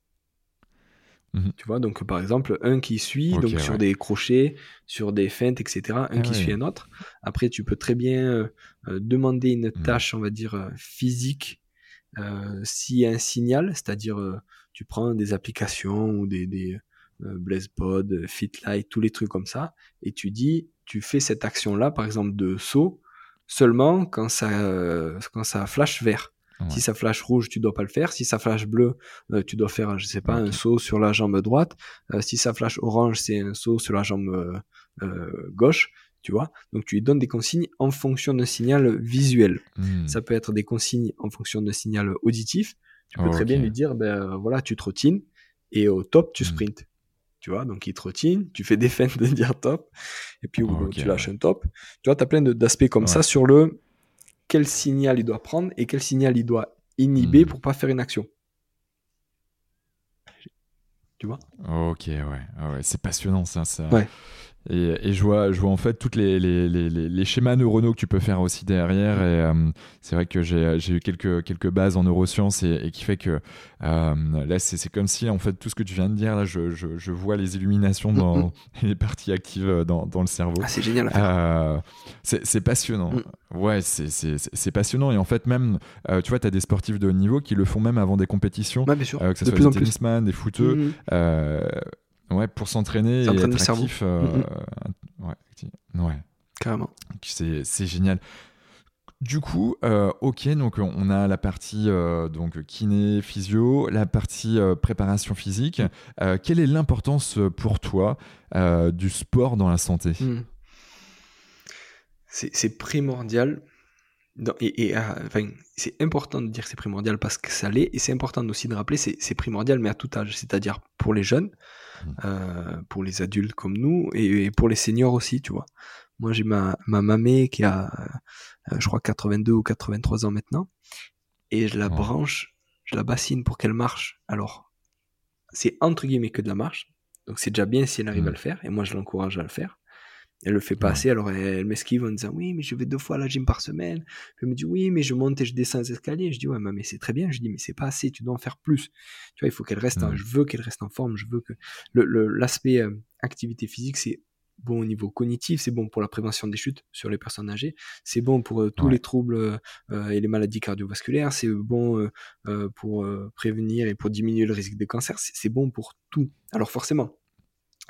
Mhm. Tu vois, donc par exemple, un qui suit, donc sur des crochets, sur des feintes, etc., un ah qui suit un autre. Après, tu peux très bien euh, demander une mhm. tâche, on va dire, physique, s'il y a un signal, c'est-à-dire, tu prends des applications ou des, des BlazePod, FitLight, tous les trucs comme ça, et tu dis, tu fais cette action-là, par exemple, de saut, seulement quand ça, euh, quand ça flash vert. Si ça flash rouge, tu dois pas le faire. Si ça flash bleu, euh, tu dois faire, je sais pas, un saut sur la jambe droite. Euh, si ça flash orange, c'est un saut sur la jambe gauche. Tu vois Donc tu lui donnes des consignes en fonction d'un signal visuel. Hmm. Ça peut être des consignes en fonction d'un signal auditif. Tu peux très bien lui dire, ben voilà, tu trottines et au top, tu hmm. sprintes tu vois, donc il trottine, tu fais des <laughs> feintes de dire top, et puis tu lâches un top. Tu vois, tu as plein d'aspects comme ça sur le quel signal il doit prendre et quel signal il doit inhiber hmm. pour pas faire une action. Tu vois? Ok, ouais, ah ouais c'est passionnant ça. ça... Ouais. Et, je, vois, je vois en fait toutes les, les, les, les, schémas neuronaux que tu peux faire aussi derrière. Et euh, c'est vrai que j'ai eu quelques, quelques bases en neurosciences et, qui fait que euh, là, c'est comme si en fait tout ce que tu viens de dire, là, je, je, je vois les illuminations dans <laughs> les parties actives euh, dans, dans le cerveau. Ah, c'est génial. c'est passionnant. Mm. Ouais, c'est passionnant. Et en fait, même, tu vois, tu as des sportifs de haut niveau qui le font même avant des compétitions. Ouais, bien sûr. que ce soit des tennisman, des footeux. Mm-hmm. Ouais, pour s'entraîner et être actif. Euh, ouais, ouais. Carrément. C'est génial. Du coup, euh, ok, donc on a la partie euh, donc kiné, physio, la partie préparation physique. quelle est l'importance pour toi du sport dans la santé? Hmm. C'est primordial. et, enfin, c'est important de dire que c'est primordial parce que ça l'est, et c'est important aussi de rappeler c'est primordial, mais à tout âge, c'est-à-dire pour les jeunes, euh, pour les adultes comme nous et, pour les seniors aussi, tu vois. Moi, j'ai ma, ma mamée qui a, euh, je crois, 82 ou 83 ans maintenant, et je la branche, je la bassine pour qu'elle marche. Alors, c'est entre guillemets que de la marche, donc c'est déjà bien si elle arrive à mmh. le faire, et moi je l'encourage à le faire. Elle le fait pas assez, alors elle, m'esquive en disant oui, mais je vais deux fois à la gym par semaine. elle me dit oui, mais je monte et je descends les escaliers. Je dis ouais, mais c'est très bien. Je dis mais c'est pas assez, tu dois en faire plus. Tu vois, il faut qu'elle reste, je veux qu'elle reste en forme. Je veux que l'aspect le, euh, activité physique, c'est bon au niveau cognitif, c'est bon pour la prévention des chutes sur les personnes âgées, c'est bon pour euh, tous les troubles euh, et les maladies cardiovasculaires, c'est bon pour prévenir et pour diminuer le risque de cancer, c'est bon pour tout. Alors forcément,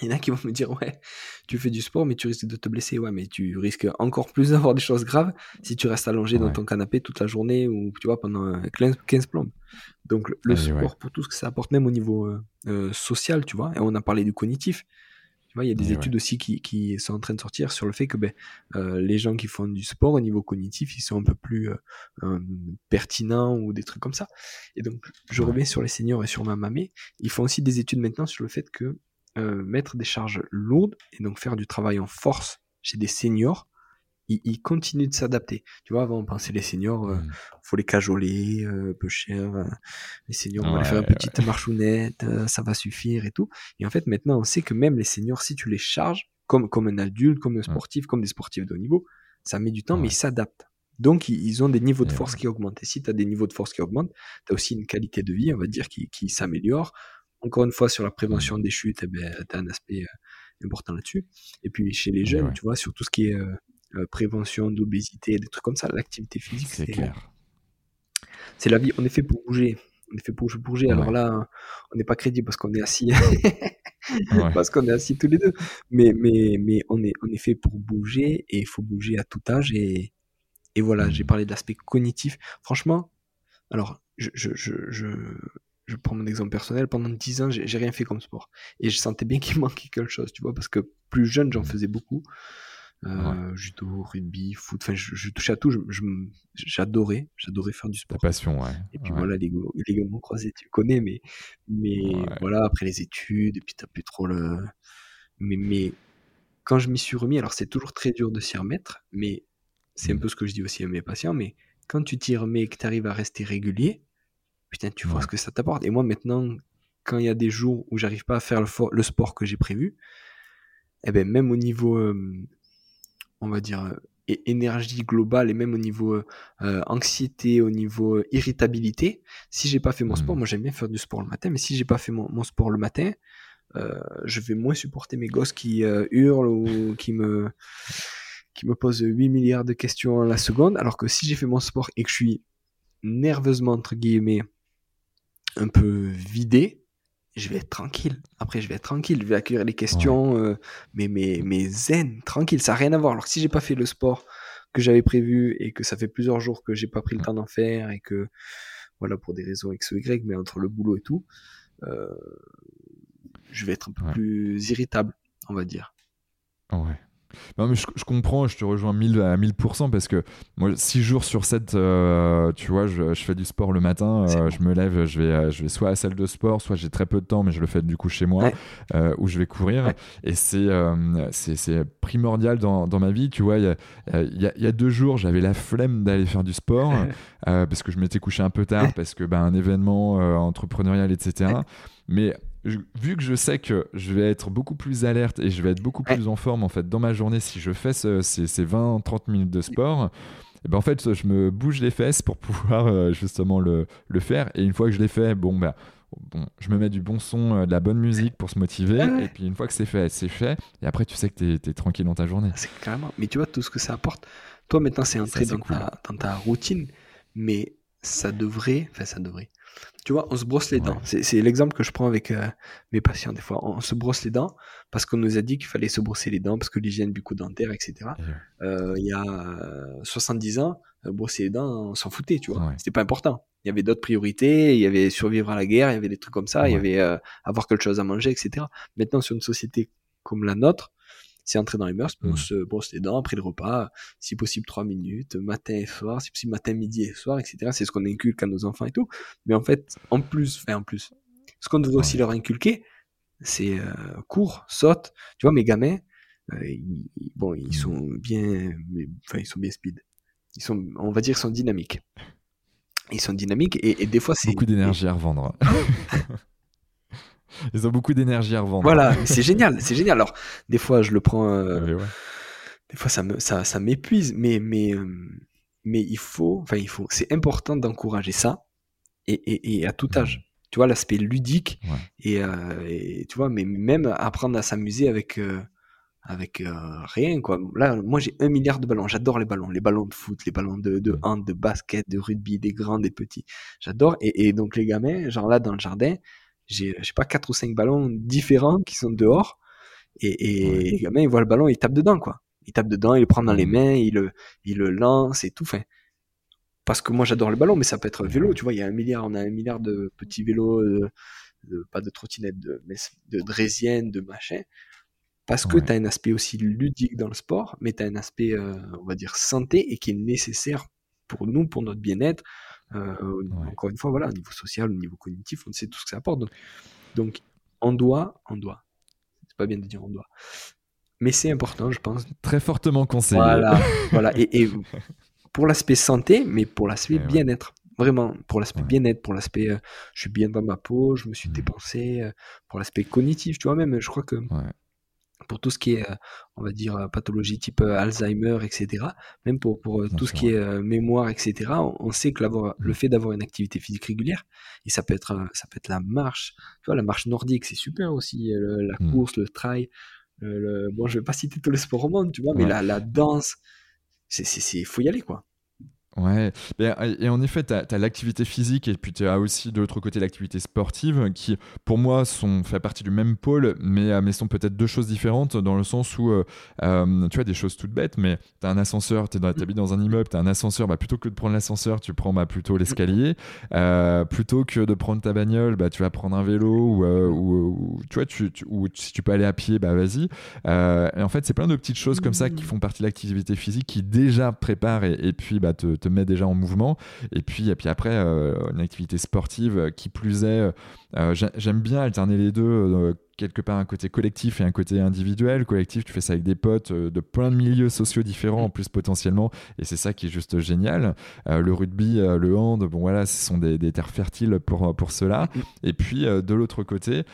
il y en a qui vont me dire, ouais, tu fais du sport, mais tu risques de te blesser. Ouais, mais tu risques encore plus d'avoir des choses graves si tu restes allongé dans ton canapé toute la journée ou, tu vois, pendant 15 plombes. Donc, le sport, pour tout ce que ça apporte, même au niveau euh, euh, social, tu vois, et on a parlé du cognitif. Tu vois, il y a des études aussi qui, qui, sont en train de sortir sur le fait que ben, euh, les gens qui font du sport au niveau cognitif, ils sont un peu plus pertinents ou des trucs comme ça. Et donc, je reviens sur les seniors et sur ma mamie. Ils font aussi des études maintenant sur le fait que euh, mettre des charges lourdes et donc faire du travail en force chez des seniors, ils, continuent de s'adapter. Tu vois, avant on pensait les seniors, il euh, mm. faut les cajoler, euh, peu cher. les seniors, on va les faire une petite marchounette, ça va suffire et tout. Et en fait, maintenant, on sait que même les seniors, si tu les charges, comme, comme un adulte, comme un sportif, comme des sportifs de haut niveau, ça met du temps, mais ils s'adaptent. Donc, ils ont des niveaux de force qui augmentent. Et si tu as des niveaux de force qui augmentent, tu as aussi une qualité de vie, on va dire, qui, qui s'améliore encore une fois, sur la prévention des chutes, eh ben, tu as un aspect euh, important là-dessus. Et puis chez les jeunes, tu vois, sur tout ce qui est euh, euh, prévention d'obésité, des trucs comme ça, l'activité physique, c'est clair. c'est la vie. On est fait pour bouger. On est fait pour bouger. Alors là, on n'est pas crédible parce qu'on est assis. <laughs> parce qu'on est assis tous les deux. Mais, mais, mais on, est, on est fait pour bouger et il faut bouger à tout âge. Et, et voilà, j'ai mmh. parlé de l'aspect cognitif. Franchement, alors, je, je, je, je, prends mon exemple personnel. Pendant 10 ans, j'ai rien fait comme sport. Et je sentais bien <laughs> qu'il manquait quelque chose, tu vois, parce que plus jeune, j'en faisais beaucoup. Euh, judo, rugby, foot, enfin, je, touchais à tout. J'adorais, j'adorais faire du sport. passion, ouais. Et puis voilà, les, les gamins croisés, tu connais, mais, mais voilà, après les études, et puis t'as plus trop le. Mais, mais quand je m'y suis remis, alors c'est toujours très dur de s'y remettre, mais c'est un mmh. peu ce que je dis aussi à mes patients, mais quand tu t'y remets et que tu arrives à rester régulier, putain, tu vois ce que ça t'apporte. Et moi, maintenant, quand il y a des jours où j'arrive pas à faire le, le sport que j'ai prévu, eh ben, même au niveau, on va dire, énergie globale et même au niveau anxiété, au niveau irritabilité, si j'ai pas fait mon sport, mmh. moi j'aime bien faire du sport le matin, mais si j'ai pas fait mon, sport le matin, je vais moins supporter mes gosses qui hurlent ou qui me qui me posent 8 milliards de questions à la seconde, alors que si j'ai fait mon sport et que je suis nerveusement entre guillemets un peu vidé, je vais être tranquille. Après, je vais être tranquille. Je vais accueillir les questions, euh, mais, mais, mais zen, tranquille. Ça n'a rien à voir. Alors que si j'ai pas fait le sport que j'avais prévu et que ça fait plusieurs jours que j'ai pas pris le temps d'en faire et que, voilà, pour des raisons X ou Y, mais entre le boulot et tout, euh, je vais être un peu plus irritable, on va dire. Ouais. Non, mais je, comprends, je te rejoins 1000 à 1000% parce que moi, 6 jours sur 7, euh, tu vois, je, fais du sport le matin, euh, je me lève, je vais, euh, je vais soit à la salle de sport, soit j'ai très peu de temps, mais je le fais du coup chez moi, où je vais courir. Et c'est c'est primordial dans, dans, ma vie, tu vois. Il y a, y a, deux jours, j'avais la flemme d'aller faire du sport <laughs> parce que je m'étais couché un peu tard, parce que ben, un événement entrepreneurial, etc. Mais vu que je sais que je vais être beaucoup plus alerte et je vais être beaucoup plus en forme en fait dans ma journée si je fais ces, 20-30 minutes de sport, et eh ben en fait je me bouge les fesses pour pouvoir euh, justement le, le, faire. Et une fois que je l'ai fait, bon bah Bon, je me mets du bon son, euh, de la bonne musique pour se motiver. Et puis une fois que c'est fait, c'est fait. Et après, tu sais que tu es, tranquille dans ta journée. C'est. Mais tu vois tout ce que ça apporte. Toi, maintenant, c'est entré dans, ta, dans ta routine. Mais ça devrait. Enfin, ça devrait. Tu vois, on se brosse les dents. C'est l'exemple que je prends avec euh, mes patients des fois. On se brosse les dents parce qu'on nous a dit qu'il fallait se brosser les dents parce que l'hygiène du coup dentaire, etc. Euh, il y a 70 ans, euh, brosser les dents, on s'en foutait, tu vois. C'était pas important. Il y avait d'autres priorités, il y avait survivre à la guerre, il y avait des trucs comme ça, il y avait avoir quelque chose à manger, etc. Maintenant, sur une société comme la nôtre, c'est entrer dans les mœurs, on mmh. se brosse les dents après le repas, si possible trois minutes, matin et soir, si possible matin, midi et soir, etc. C'est ce qu'on inculque à nos enfants et tout. Mais en fait, en plus, enfin en plus, ce qu'on devrait aussi leur inculquer, c'est euh, cours, saute. Tu vois, mes gamins, euh, ils, bon, ils mmh. sont bien, enfin ils sont bien speed. Ils sont, on va dire, ils sont dynamiques. Ils sont dynamiques et, et des fois c'est beaucoup d'énergie à revendre. <laughs> Ils ont beaucoup d'énergie à revendre. Voilà, c'est génial, c'est génial. Alors, des fois, je le prends. Euh, des fois, ça me, ça, ça m'épuise, mais, mais, euh, mais il faut, enfin, il faut. C'est important d'encourager ça, et, et, et, à tout âge. Tu vois, l'aspect ludique, et, euh, et, tu vois, mais même apprendre à s'amuser avec. avec rien quoi. Là, moi j'ai un milliard de ballons. J'adore les ballons, les ballons de foot, les ballons de, de hand, de basket, de rugby, des grands, des petits. J'adore. Et, et, donc les gamins, genre là dans le jardin, j'ai, je sais pas, quatre ou cinq ballons différents qui sont dehors. Et, et les gamins, ils voient le ballon, ils tapent dedans, quoi. Ils tapent dedans, ils le prennent dans les mmh. mains, ils le, ils le lancent et tout. Enfin, parce que moi, j'adore le ballon, mais ça peut être un vélo. Tu vois, il y a un milliard, on a un milliard de petits vélos, euh, de, pas de trottinettes, de, de draisiennes, de machin. Parce que tu as un aspect aussi ludique dans le sport, mais tu as un aspect, euh, on va dire, santé et qui est nécessaire pour nous, pour notre bien-être, euh, encore une fois, voilà, au niveau social, au niveau cognitif, on sait tout ce que ça apporte. Donc, on doit, on doit. C'est pas bien de dire on doit. Mais c'est important, je pense. Très fortement conseillé. Voilà, <laughs> voilà. Et, pour l'aspect santé, mais pour l'aspect bien-être. Vraiment, pour l'aspect bien-être, pour l'aspect euh, je suis bien dans ma peau, je me suis mmh. dépensé, euh, pour l'aspect cognitif, tu vois, même, je crois que pour tout ce qui est, euh, on va dire, euh, pathologie type euh, Alzheimer, etc. Même pour, pour tout ce qui est mémoire, etc. On, sait que le mmh. fait d'avoir une activité physique régulière, et ça peut être, ça peut être la marche, tu vois, la marche nordique, c'est super aussi, la mmh. course, le trail. Le, bon, je vais pas citer tous les sports au monde, tu vois, mais la, la danse, c'est, c'est, faut y aller, quoi. Ouais, et en effet, tu as, l'activité physique et puis tu as aussi de l'autre côté l'activité sportive qui, pour moi, sont, fait partie du même pôle, mais, euh, mais sont peut-être deux choses différentes dans le sens où, euh, euh, tu as des choses toutes bêtes, mais tu as un ascenseur, tu habites dans un immeuble, tu as un ascenseur, bah, plutôt que de prendre l'ascenseur, tu prends bah, plutôt l'escalier. plutôt que de prendre ta bagnole, bah, tu vas prendre un vélo ou, ou, tu vois, tu, ou si tu peux aller à pied, bah vas-y. et en fait, c'est plein de petites choses comme ça qui font partie de l'activité physique qui déjà préparent et, et puis bah, te met déjà en mouvement. Et puis, et puis après, euh, une activité sportive qui plus est, euh, j'aime bien alterner les deux euh, quelque part un côté collectif et un côté individuel. Collectif, tu fais ça avec des potes de plein de milieux sociaux différents en plus potentiellement, et c'est ça qui est juste génial. le rugby, le hand, bon voilà, ce sont des, terres fertiles pour, pour cela. Et puis de l'autre côté,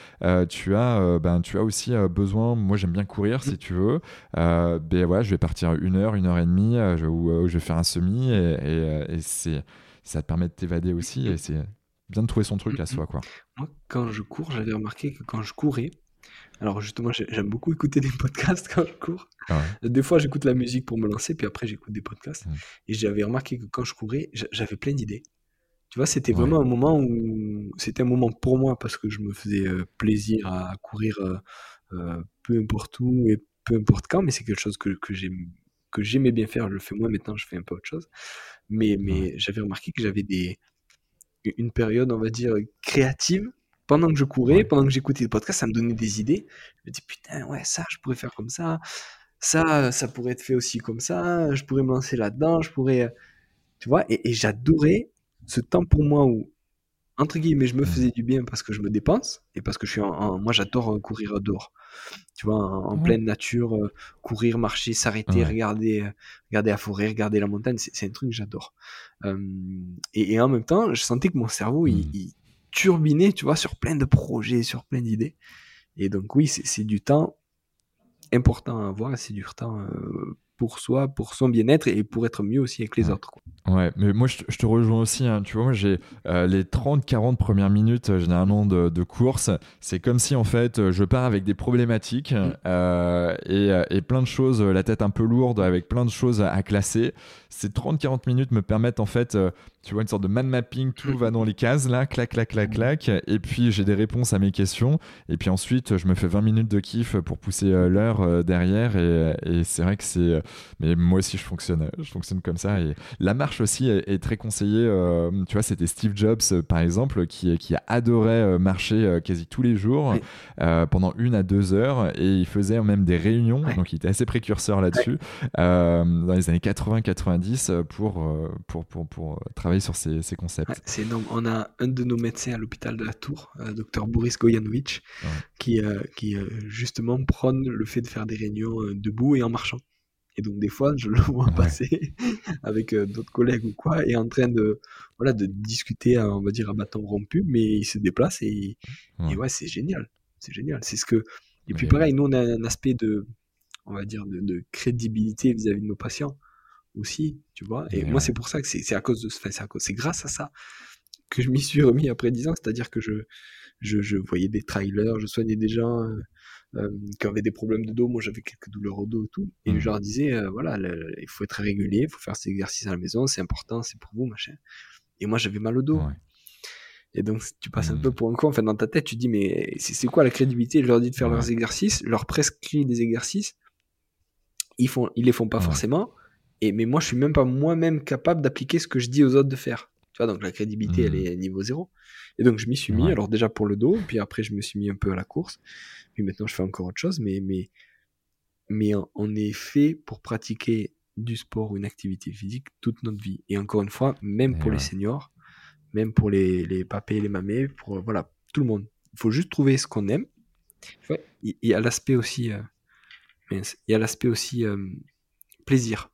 tu, as, ben, tu as aussi besoin, moi j'aime bien courir si tu veux, ben voilà, je vais partir une heure, une heure et demie, où, je vais faire un semi, et, et, et c'est ça te permet de t'évader aussi, et c'est bien de trouver son truc à soi, quoi. Moi, quand je cours, j'avais remarqué que quand je courais, alors justement, j'aime beaucoup écouter des <laughs> podcasts quand je cours. Ah des fois, j'écoute la musique pour me lancer, puis après, j'écoute des podcasts. Mmh. Et j'avais remarqué que quand je courais, j'avais plein d'idées. Tu vois, c'était vraiment un moment où c'était un moment pour moi parce que je me faisais euh, plaisir à courir euh, euh, peu importe où et peu importe quand, mais c'est quelque chose que, que j'aimais bien faire. Je le fais moi maintenant, je fais un peu autre chose. Mais, mais j'avais remarqué que j'avais des, une période, on va dire, créative. Pendant que je courais, pendant que j'écoutais le podcast, ça me donnait des idées. Je me dis, putain, ouais, ça, je pourrais faire comme ça. Ça, ça pourrait être fait aussi comme ça. Je pourrais me lancer là-dedans. Je pourrais. Tu vois, et, et j'adorais ce temps pour moi où entre guillemets, je me faisais du bien parce que je me dépense et parce que je suis en, moi j'adore euh, courir dehors. Tu vois, en, pleine nature, euh, courir, marcher, s'arrêter, regarder, euh, regarder la forêt, regarder la montagne, c'est un truc que j'adore. et, en même temps, je sentais que mon cerveau, il, mmh. il, turbinait, tu vois, sur plein de projets, sur plein d'idées. Et donc oui, c'est du temps important à avoir, c'est du temps pour soi, pour son bien-être et pour être mieux aussi avec les autres. Ouais, mais moi je, te rejoins aussi. Hein. Tu vois, moi j'ai euh, les 30-40 premières minutes euh, généralement de, course. C'est comme si en fait euh, je pars avec des problématiques mm. et, plein de choses, la tête un peu lourde, avec plein de choses à classer. Ces 30-40 minutes me permettent en fait tu vois, une sorte de man mapping, tout va dans les cases là, clac, clac, clac, clac, et puis j'ai des réponses à mes questions, et puis ensuite je me fais 20 minutes de kiff pour pousser euh, l'heure euh, derrière, et, et c'est vrai que c'est. Euh, mais moi aussi je fonctionne, je fonctionne comme ça, et la marche aussi est, très conseillée. tu vois, c'était Steve Jobs par exemple qui, qui adorait marcher quasi tous les jours pendant une à deux heures, et il faisait même des réunions, donc il était assez précurseur là-dessus, dans les années 80-90 pour, pour, pour, pour travailler sur ces, concepts. c'est énorme. On a un de nos médecins à l'hôpital de la Tour, euh, docteur Boris Gojanovic, qui, euh, qui euh, justement prône le fait de faire des réunions debout et en marchant. Et donc des fois, je <laughs> le vois passer <laughs> avec d'autres collègues ou quoi, et en train de voilà de discuter, on va dire à bâton rompu, mais il se déplace et, ouais, c'est génial, c'est génial. C'est ce que et puis pareil, nous on a un aspect de on va dire de, de crédibilité vis-à-vis -vis de nos patients aussi, tu vois. Et, moi, c'est pour ça que c'est à cause de, c'est grâce à ça que je m'y suis remis après 10 ans, c'est-à-dire que je, je, voyais des trailers, je soignais des gens euh, qui avaient des problèmes de dos, moi j'avais quelques douleurs au dos et tout, et je mmh. leur disais, euh, voilà, il faut être régulier, il faut faire ces exercices à la maison, c'est important, c'est pour vous, machin. Et moi j'avais mal au dos. Et donc tu passes un peu mmh. pour un con, enfin dans ta tête tu dis, mais c'est quoi la crédibilité Je leur dis de faire leurs exercices, leur prescrit des exercices, ils, font, ils les font pas forcément, et, mais moi, je suis même pas moi-même capable d'appliquer ce que je dis aux autres de faire. Tu vois, donc la crédibilité, elle mmh. est niveau zéro. Et donc, je m'y suis mis, alors déjà pour le dos, puis après, je me suis mis un peu à la course. Puis maintenant, je fais encore autre chose, mais, mais, mais on est fait pour pratiquer du sport ou une activité physique toute notre vie. Et encore une fois, même pour les seniors, même pour les, les papés les mamés, pour voilà, tout le monde. Il faut juste trouver ce qu'on aime. Il y a l'aspect aussi, euh, il y a l'aspect aussi euh, plaisir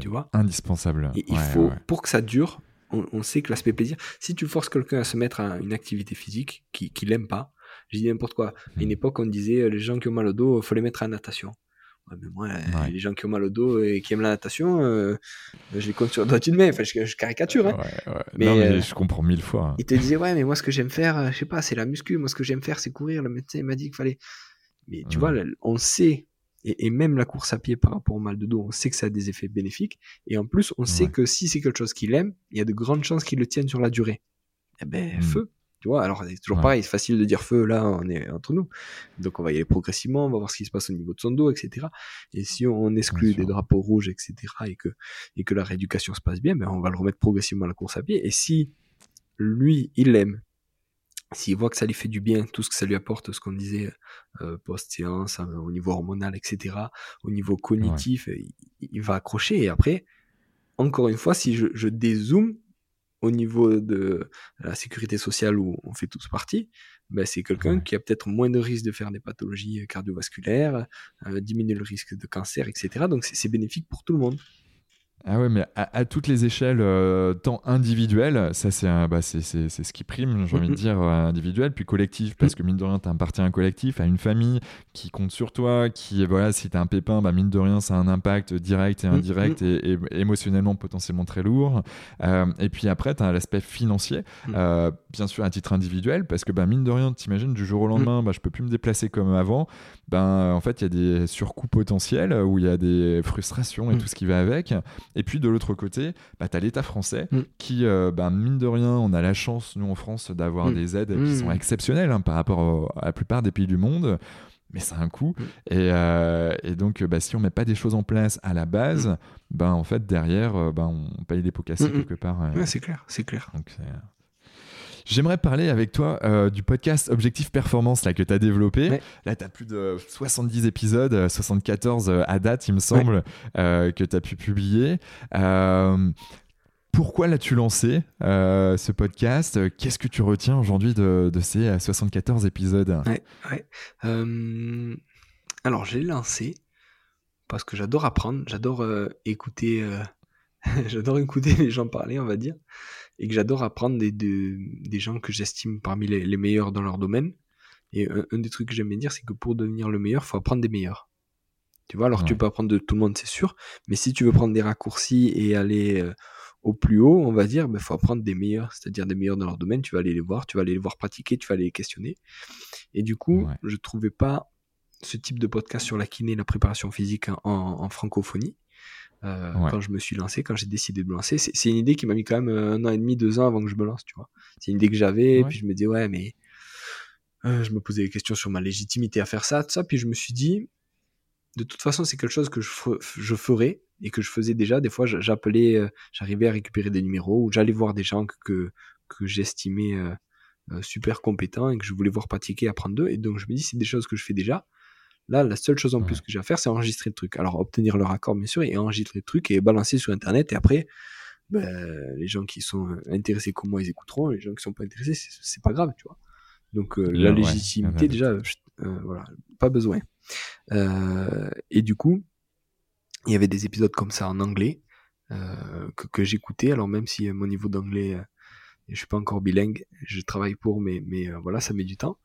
tu vois Indispensable. il faut, pour que ça dure, on, sait que l'aspect plaisir, si tu forces quelqu'un à se mettre à une activité physique qu'il qui n'aime pas, je dis n'importe quoi. À une hmm. époque, on disait euh, les gens qui ont mal au dos, il faut les mettre à la natation. mais moi, euh, les gens qui ont mal au dos et qui aiment la natation, euh, je les compte sur doigt d'une main. Enfin, je, caricature. Hein. Mais, non, mais je comprends mille fois. Hein. Il te disait, ouais, mais moi, ce que j'aime faire, je sais pas, c'est la muscu. Moi, ce que j'aime faire, c'est courir. Le médecin m'a dit qu'il fallait. Mais tu vois, on sait Et, même la course à pied par rapport au mal de dos, on sait que ça a des effets bénéfiques. Et en plus, on sait que si c'est quelque chose qu'il aime, il y a de grandes chances qu'il le tienne sur la durée. Eh ben, hmm. feu. Tu vois, alors c'est toujours pareil, c'est facile de dire feu, là, on est entre nous. Donc on va y aller progressivement, on va voir ce qui se passe au niveau de son dos, etc. Et si on exclut des drapeaux rouges, etc., et que, et que la rééducation se passe bien, ben on va le remettre progressivement à la course à pied. Et si lui, il l'aime, s'il voit que ça lui fait du bien, tout ce que ça lui apporte, ce qu'on disait euh, post-séance, hein, au niveau hormonal, etc., au niveau cognitif, il, va accrocher. Et après, encore une fois, si je, je dézoome au niveau de la sécurité sociale où on fait tous partie, ben c'est quelqu'un qui a peut-être moins de risque de faire des pathologies cardiovasculaires, euh, diminuer le risque de cancer, etc. Donc c'est bénéfique pour tout le monde. Ah ouais, mais à, toutes les échelles, euh, tant individuelles, ça c'est bah, ce qui prime, j'ai envie de <laughs> dire, euh, individuel, puis collectif, parce que mine de rien, tu appartiens à un collectif, à une famille qui compte sur toi, qui, voilà, si tu as un pépin, bah, mine de rien, ça a un impact direct et indirect et, émotionnellement potentiellement très lourd. Euh, et puis après, tu as l'aspect financier, bien sûr à titre individuel, parce que bah, mine de rien, t'imagines, du jour au lendemain, bah, je peux plus me déplacer comme avant, ben, en fait, il y a des surcoûts potentiels où il y a des frustrations et tout ce qui va avec. Et puis de l'autre côté, bah, tu as l'État français mm. qui, euh, bah, mine de rien, on a la chance, nous en France, d'avoir mm. des aides qui sont mm. exceptionnelles hein, par rapport à la plupart des pays du monde. Mais ça a un coût. Et, euh, et, donc, bah, si on met pas des choses en place à la base, ben, en fait, derrière, euh, ben, on paye des pots cassés quelque part. c'est clair, c'est clair. Donc, J'aimerais parler avec toi euh, du podcast Objectif Performance là, que tu as développé. Là, tu as plus de 70 épisodes, 74 euh, euh, à date, il me semble, que tu as pu publier. pourquoi l'as-tu lancé, ce podcast? Qu'est-ce que tu retiens aujourd'hui de, ces 74 épisodes? Ouais, Alors, j'ai lancé parce que j'adore apprendre, j'adore écouter, <laughs> j'adore écouter les gens parler, on va dire et que j'adore apprendre des, des, gens que j'estime parmi les, meilleurs dans leur domaine. Et un, des trucs que j'aime bien dire, c'est que pour devenir le meilleur, il faut apprendre des meilleurs. Tu vois, alors tu peux apprendre de tout le monde, c'est sûr, mais si tu veux prendre des raccourcis et aller euh, au plus haut, on va dire, il ben, faut apprendre des meilleurs, c'est-à-dire des meilleurs dans leur domaine, tu vas aller les voir, tu vas aller les voir pratiquer, tu vas aller les questionner. Et du coup, je trouvais pas ce type de podcast sur la kiné, la préparation physique en francophonie. Euh, quand je me suis lancé, quand j'ai décidé de me lancer. C'est une idée qui m'a mis quand même euh, un an et demi, deux ans avant que je me lance, tu vois. C'est une idée que j'avais, et puis je me disais, ouais, mais euh, je me posais des questions sur ma légitimité à faire ça, tout ça, puis je me suis dit, de toute façon, c'est quelque chose que je, je ferais et que je faisais déjà. Des fois, j'appelais, j'arrivais à récupérer des numéros ou j'allais voir des gens que, que, j'estimais super compétents et que je voulais voir pratiquer, apprendre d'eux. Et donc, je me dis, c'est des choses que je fais déjà. Là, la seule chose en plus que j'ai à faire, c'est enregistrer le truc. Alors, obtenir leur accord, bien sûr, et enregistrer le truc et balancer sur Internet. Et après, ben, les gens qui sont euh, intéressés comme moi, ils écouteront. Les gens qui sont pas intéressés, c'est pas grave, tu vois. Donc, euh, la légitimité, déjà, euh, voilà, pas besoin. et du coup, il y avait des épisodes comme ça en anglais que, que j'écoutais. Alors, même si mon niveau d'anglais je suis pas encore bilingue, je travaille pour, mais, mais voilà, ça met du temps.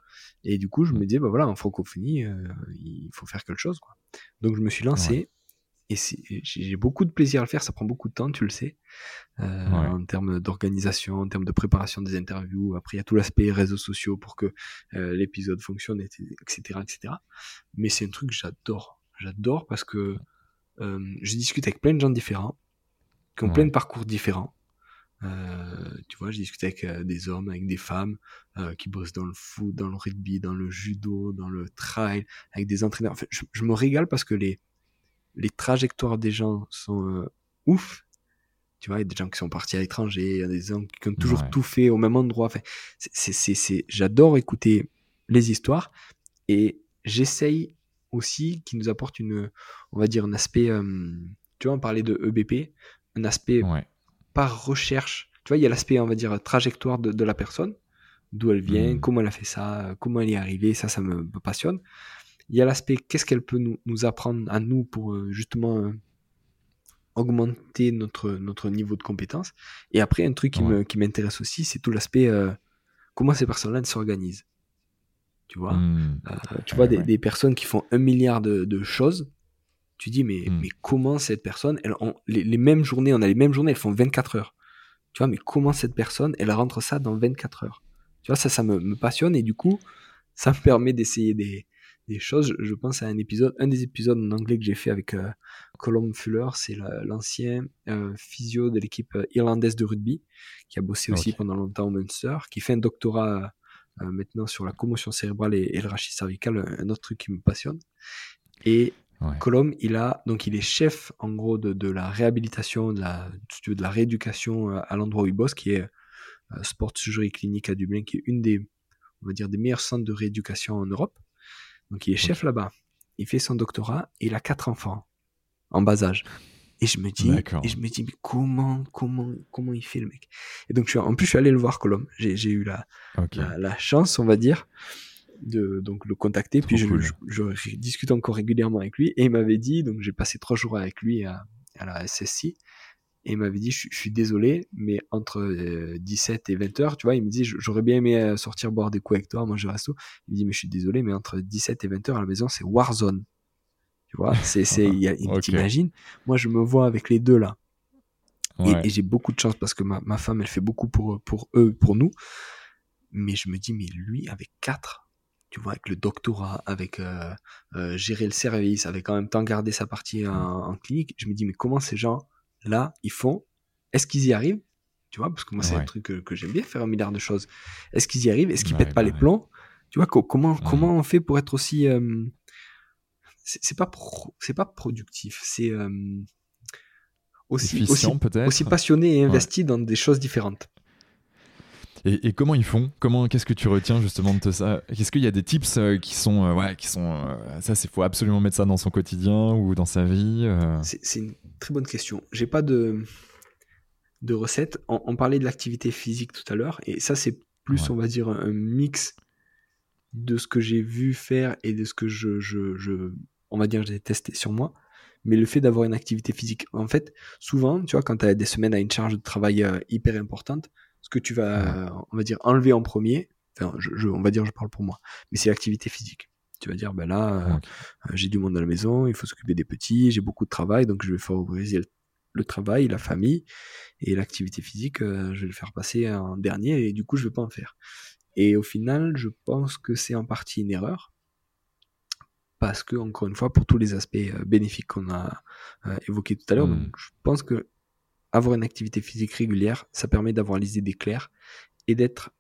Et du coup, je me disais, bah voilà, en francophonie, euh, il faut faire quelque chose. Quoi. Donc, je me suis lancé. Et j'ai beaucoup de plaisir à le faire, ça prend beaucoup de temps, tu le sais, euh, en termes d'organisation, en termes de préparation des interviews. Après, il y a tout l'aspect réseaux sociaux pour que l'épisode fonctionne, etc., etc. Mais c'est un truc que j'adore. J'adore parce que je discute avec plein de gens différents, qui ont plein de parcours différents. Euh, tu vois, j'ai discuté avec euh, des hommes, avec des femmes euh, qui bossent dans le foot, dans le rugby, dans le judo, dans le trail, avec des entraîneurs. En fait, je, me régale parce que les, les trajectoires des gens sont ouf. Tu vois, il y a des gens qui sont partis à l'étranger, il y a des gens qui ont toujours tout fait au même endroit. Enfin, c'est, j'adore écouter les histoires et j'essaye aussi qu'ils nous apportent une, on va dire, un aspect, tu vois, on parlait de EBP, un aspect par recherche. Tu vois, il y a l'aspect, on va dire, trajectoire de, la personne, d'où elle vient, hmm. comment elle a fait ça, comment elle y est arrivée, ça, ça me, passionne. Il y a l'aspect, qu'est-ce qu'elle peut nous, apprendre à nous pour euh, justement euh, augmenter notre, notre niveau de compétence. Et après, un truc qui m'intéresse aussi, c'est tout l'aspect, euh, comment ces personnes-là s'organisent. Tu vois, hmm. tu vois des, personnes qui font un milliard de choses tu dis, mais, hmm. mais comment cette personne, elle, les, mêmes journées, on a les mêmes journées, elles font 24 heures. Tu vois, mais comment cette personne, elle rentre ça dans 24 heures? Tu vois, ça, ça me, passionne et du coup, ça me permet d'essayer des, des choses. Je pense à un épisode, un des épisodes en anglais que j'ai fait avec euh, Colum Fuller, c'est l'ancien euh, physio de l'équipe euh, irlandaise de rugby, qui a bossé aussi pendant longtemps au Munster, qui fait un doctorat maintenant sur la commotion cérébrale et, le rachis cervical, un autre truc qui me passionne. Et Colum, il a donc il est chef en gros de, la réhabilitation, de la, de la rééducation à l'endroit où il bosse, qui est Sport Surgery Clinique à Dublin, qui est une des on va dire des meilleurs centres de rééducation en Europe. Donc il est chef là-bas. Il fait son doctorat et il a quatre enfants en bas âge. Et je me dis, et je me dis, mais comment, comment, comment il fait le mec? Et donc, je en plus, je suis allé le voir, Colombe. J'ai eu la, la, chance, on va dire, de donc le contacter. puis je, je, discute encore régulièrement avec lui. Et il m'avait dit, donc j'ai passé trois jours avec lui à, à la SSI et il m'avait dit je, suis désolé mais entre 17 euh, et 20 heures tu vois il me dit j'aurais bien aimé euh, sortir boire des coups avec toi manger resto. Il me dit mais je suis désolé mais entre 17 et 20 heures à la maison c'est Warzone tu vois c'est <laughs> c'est il, t'imagines? Moi je me vois avec les deux là. Et, j'ai beaucoup de chance parce que ma, ma, femme elle fait beaucoup pour pour eux pour nous. Mais je me dis mais lui avec quatre tu vois avec le doctorat avec euh, gérer le service avec en même temps garder sa partie en, en clinique je me dis mais comment ces gens là, ils font? Est-ce qu'ils y arrivent? Tu vois, parce que moi, c'est un truc que, j'aime bien, faire un milliard de choses. Est-ce qu'ils y arrivent? Est-ce qu'ils pètent pas bah les plombs? Tu vois, comment, comment on fait pour être aussi. Euh, c'est pas, c'est pas productif, c'est. Euh, aussi, aussi, aussi passionné et investi dans des choses différentes. Et, comment ils font? Comment Qu'est-ce que tu retiens justement de ça? Est-ce qu'il y a des tips euh, qui sont, euh, ouais, qui sont, euh, ça, c'est faut absolument mettre ça dans son quotidien ou dans sa vie C'est une très bonne question. J'ai pas de de recettes. On, parlait de l'activité physique tout à l'heure, et ça c'est plus, on va dire, un mix de ce que j'ai vu faire et de ce que je, je, je on va dire, j'ai testé sur moi mais le fait d'avoir une activité physique. En fait, souvent, tu vois, quand tu as des semaines à une charge de travail hyper importante, ce que tu vas, on va dire, enlever en premier, enfin, je, on va dire, je parle pour moi, mais c'est l'activité physique. Tu vas dire, ben là, euh, j'ai du monde à la maison, il faut s'occuper des petits, j'ai beaucoup de travail, donc je vais favoriser le, travail, la famille, et l'activité physique, euh, je vais le faire passer en dernier, et du coup, je vais pas en faire. Et au final, je pense que c'est en partie une erreur, parce que, encore une fois, pour tous les aspects euh, bénéfiques qu'on a évoqués tout à l'heure, mmh. je pense que avoir une activité physique régulière, ça permet d'avoir les idées claires et d'être,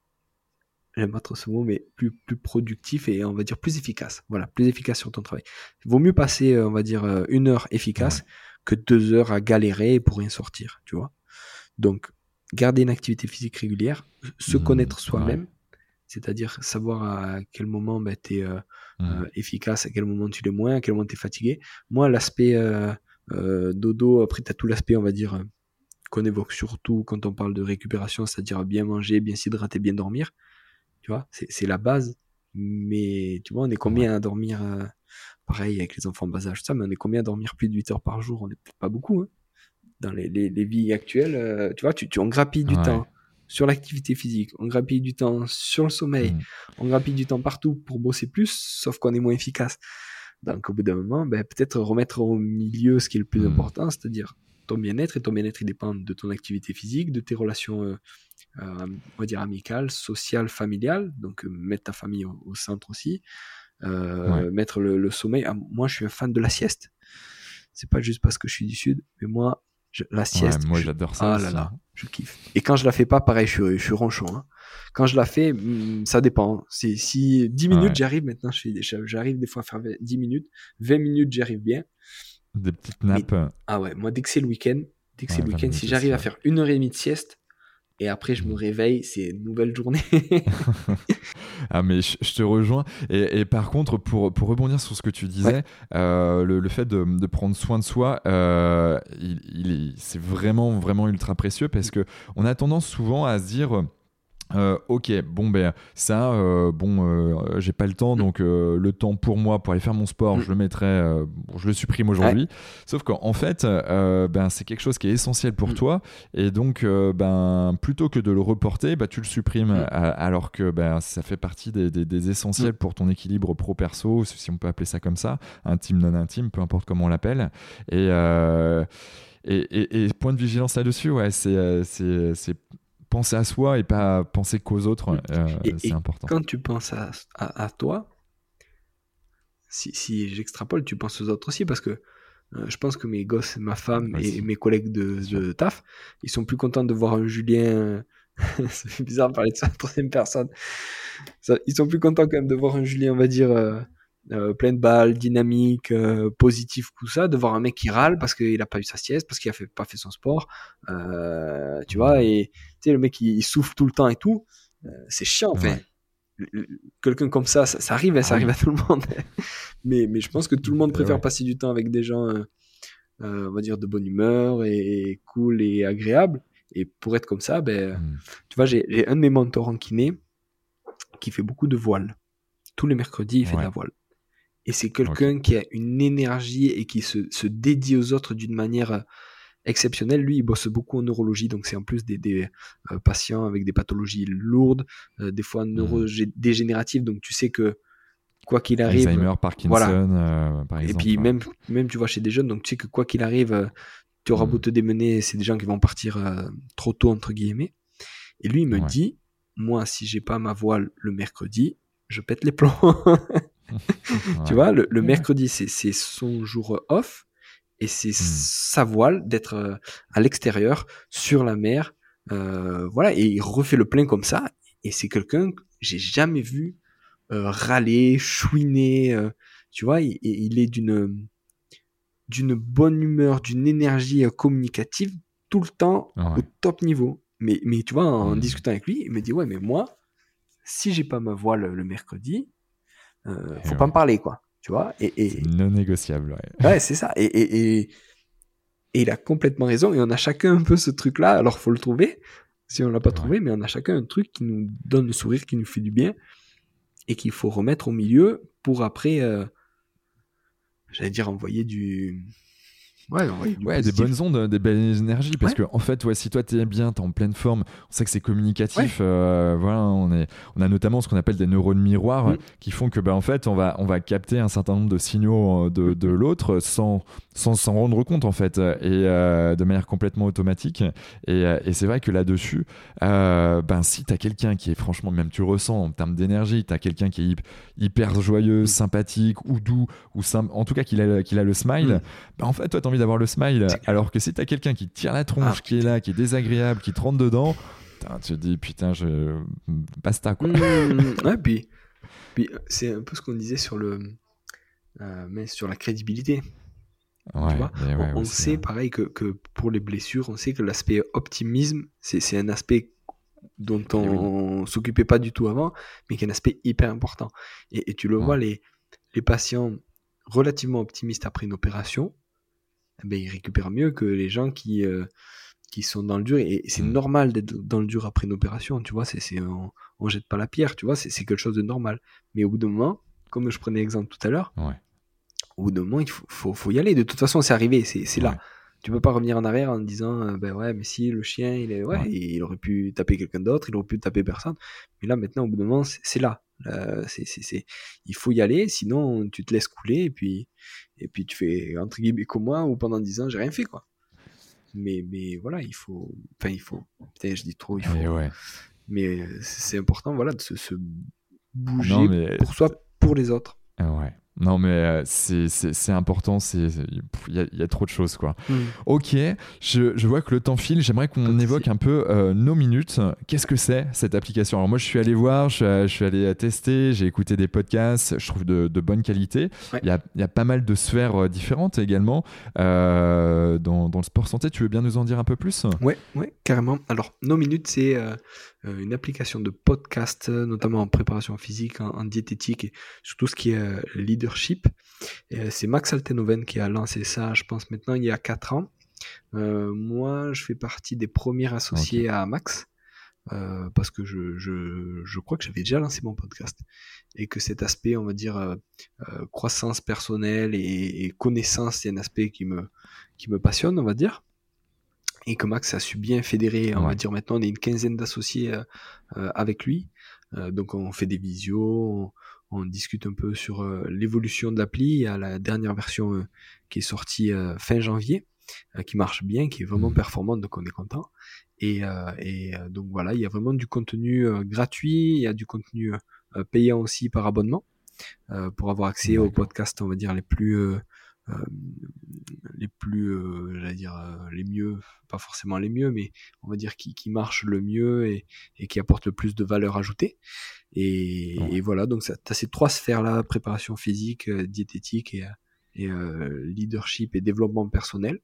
j'aime pas trop ce mot, mais plus, plus productif et on va dire plus efficace. Voilà, plus efficace sur ton travail. Il vaut mieux passer, euh, on va dire, euh, une heure efficace que deux heures à galérer pour rien sortir, tu vois. Donc, garder une activité physique régulière, se mmh, connaître soi-même, c'est-à-dire savoir à quel moment ben, tu es euh, efficace, à quel moment tu l'es moins, à quel moment tu es fatigué. Moi, l'aspect dodo, après tu as tout l'aspect, on va dire, qu'on évoque surtout quand on parle de récupération, c'est-à-dire bien manger, bien s'hydrater, bien dormir. Tu vois, c'est la base. Mais tu vois, on est combien à dormir euh, Pareil avec les enfants bas âge, ça, mais on est combien à dormir plus de 8 heures par jour? On n'est pas beaucoup. Hein. Dans les, les, vies actuelles, euh, tu vois, tu, tu, on grappille du temps sur l'activité physique, on grappille du temps sur le sommeil, mmh. on grappille du temps partout pour bosser plus, sauf qu'on est moins efficace. Donc au bout d'un moment, ben, peut-être remettre au milieu ce qui est le plus mmh. important, c'est-à-dire ton bien-être et ton bien-être il dépend de ton activité physique, de tes relations, euh, euh, on va dire amicales, sociales, familiales. Donc euh, mettre ta famille au, centre aussi, mettre le, sommeil. Ah, moi, je suis un fan de la sieste. C'est pas juste parce que je suis du sud, mais moi, la sieste. moi, j'adore ça. Ah là là, je kiffe. Et quand je la fais pas, pareil, je suis, je suis ronchon. Hein. Quand je la fais, hmm, ça dépend. Si, si 10 minutes, j'arrive maintenant, j'arrive des fois à faire 10 minutes. 20 minutes, j'y arrive bien. Des petites nappes. ah ouais, moi dès que c'est le week-end, dès que c'est le week-end, si j'arrive à faire une heure et demie de sieste, et après je me réveille, c'est une nouvelle journée. <laughs> <laughs> ah mais je, te rejoins. Et, par contre, pour, pour rebondir sur ce que tu disais, euh, le, fait de, de, prendre soin de soi, euh, il, il c'est vraiment vraiment ultra précieux parce que on a tendance souvent à se dire euh, ok, bon ben ça, euh, bon, euh, j'ai pas le temps, donc le temps pour moi pour aller faire mon sport, mm. je le mettrai, je le supprime aujourd'hui. Sauf qu'en fait, ben c'est quelque chose qui est essentiel pour mm. toi, et donc ben plutôt que de le reporter, ben, tu le supprimes, mm. alors que ben ça fait partie des, des, essentiels pour ton équilibre pro-perso, si on peut appeler ça comme ça, intime non intime, peu importe comment on l'appelle, et et, et, point de vigilance là-dessus, ouais, c'est penser à soi et pas penser qu'aux autres, euh, c'est important. Quand tu penses à, à, toi, si, si j'extrapole, tu penses aux autres aussi parce que je pense que mes gosses, ma femme et mes collègues de, de, taf, ils sont plus contents de voir un Julien. <laughs> ça fait bizarre de parler de ça en troisième personne. ils sont plus contents quand même de voir un Julien, on va dire, euh, plein de balles, dynamique, euh, positif, tout ça, de voir un mec qui râle parce qu'il a pas eu sa sieste, parce qu'il a fait, pas fait son sport, euh, tu vois, et tu sais, le mec il, souffle tout le temps et tout, euh, c'est chiant, enfin. Quelqu'un comme ça, ça, arrive, ça ah arrive à tout le monde. <laughs> mais, mais je pense que tout le monde préfère passer du temps avec des gens, on va dire, de bonne humeur et, cool et agréable. Et pour être comme ça, ben, hmm. tu vois, j'ai un de mes mentors en kiné qui fait beaucoup de voile. Tous les mercredis, il fait de la voile. Et c'est quelqu'un qui a une énergie et qui se, se dédie aux autres d'une manière euh, exceptionnelle. Lui, il bosse beaucoup en neurologie, donc c'est en plus des, des euh, patients avec des pathologies lourdes, euh, des fois mmh. neurodégénératives, donc tu sais que quoi qu'il arrive. Alzheimer, Parkinson, par exemple. Et puis même, même, tu vois, chez des jeunes, donc tu sais que quoi qu'il arrive, tu auras beau mmh. te démener, c'est des gens qui vont partir trop tôt, entre guillemets. Et lui, il me dit, moi, si j'ai pas ma voile le mercredi, je pète les plombs. <laughs> <laughs> tu vois, le, mercredi, c'est son jour off et c'est hmm. sa voile d'être euh, à l'extérieur, sur la mer. Euh, voilà, et il refait le plein comme ça. Et c'est quelqu'un que j'ai jamais vu euh, râler, chouiner. tu vois, il, il est d'une d'une bonne humeur, d'une énergie communicative tout le temps au top niveau. Mais, mais tu vois, en hmm. discutant avec lui, il me dit Ouais, mais moi, si j'ai pas ma voile le mercredi, euh, faut pas me parler, quoi. Tu vois et, et... Non négociable, ouais. <laughs> Ouais, c'est ça. Et, et, et, il a complètement raison. Et on a chacun un peu ce truc-là. Alors, faut le trouver. Si on l'a pas trouvé, mais on a chacun un truc qui nous donne le sourire, qui nous fait du bien et qu'il faut remettre au milieu pour après, euh, j'allais dire, envoyer du, Ouais, des bonnes ondes, des belles énergies. Parce que, en fait, ouais, si toi t'es bien, t'es en pleine forme, on sait que c'est communicatif. Euh, voilà, on, est, on a notamment ce qu'on appelle des neurones miroirs mm. qui font que, bah, en fait, on va, on va capter un certain nombre de signaux euh, de, de l'autre sans sans s'en rendre compte, en fait, et euh, de manière complètement automatique. Et, et c'est vrai que là-dessus, ben, si t'as quelqu'un qui est franchement, même tu ressens en termes d'énergie, t'as quelqu'un qui est hyper joyeux, mm. sympathique ou doux, ou en tout cas qu'il a, qu'il a le smile, ben, en fait, toi, t'as d'avoir le smile. Alors que si t'as quelqu'un qui tire la tronche, ah. qui est là, qui est désagréable, qui te rentre dedans, tu te dis putain, je. Basta quoi. Mmh, ouais, puis, <laughs> puis c'est un peu ce qu'on disait sur le. Euh, mais sur la crédibilité. Ouais, on, sait pareil que, que, pour les blessures, on sait que l'aspect optimisme, c'est un aspect dont eh on, s'occupait pas du tout avant, mais qui est un aspect hyper important. Et, tu le vois, les, les patients relativement optimistes après une opération, ben, ils récupèrent mieux que les gens qui, euh, qui sont dans le dur. Et, c'est mm. normal d'être dans le dur après une opération, tu vois. C'est, on, on jette pas la pierre, tu vois. C'est, quelque chose de normal. Mais au bout d'un moment, comme je prenais l'exemple tout à l'heure, au bout d'un moment, il faut, faut, faut, y aller. De toute façon, c'est arrivé, c'est, c'est là. Tu peux pas revenir en arrière en disant, euh, ben ouais, mais si le chien, il est, ouais, il aurait pu taper quelqu'un d'autre, il aurait pu taper personne. Mais là, maintenant, au bout d'un moment, c'est, là. C'est, c'est, c'est, il faut y aller, sinon tu te laisses couler et puis, et puis tu fais entre guillemets comme moi ou pendant 10 ans j'ai rien fait quoi. Mais mais voilà il faut enfin il faut peut-être je dis trop il faut. mais, c'est important voilà de se, se bouger pour soi pour les autres. Ouais non, mais euh, c'est important, il y, a trop de choses. quoi. Mm. Ok, je, je, vois que le temps file, j'aimerais qu'on évoque un peu euh, nos minutes. Qu'est-ce que c'est cette application? Alors moi, je suis allé voir, je suis, allé tester, j'ai écouté des podcasts, je trouve de, de bonne qualité. Il y, a, y, a, pas mal de sphères euh, différentes également dans, dans, le sport santé. Tu veux bien nous en dire un peu plus? Ouais, ouais, carrément. Alors, nos minutes, c'est euh, une application de podcast, notamment en préparation physique, en, diététique et sur tout ce qui est euh, leadership. Euh, c'est Max Altenoven qui a lancé ça, je pense maintenant il y a 4 ans. moi, je fais partie des premiers associés à Max. parce que je, je, je crois que j'avais déjà lancé mon podcast et que cet aspect, on va dire, croissance personnelle et, et connaissance, c'est un aspect qui me, qui me passionne, on va dire et que Max a su bien fédérer, on va dire maintenant on est une quinzaine d'associés euh, euh, avec lui. Euh, donc on fait des visios, on, discute un peu sur l'évolution de l'appli. Il y a la dernière version qui est sortie fin janvier, qui marche bien, qui est vraiment mmh. performante, donc on est content. Et, et donc voilà, il y a vraiment du contenu gratuit, il y a du contenu payant aussi par abonnement. pour avoir accès aux podcasts, on va dire, les plus euh, les plus, euh, j'allais dire, euh, les mieux, pas forcément les mieux, mais on va dire qui, qui marchent le mieux et, et qui apportent le plus de valeur ajoutée. Et, et voilà, donc tu as ces trois sphères-là, préparation physique, diététique et, et leadership et développement personnel.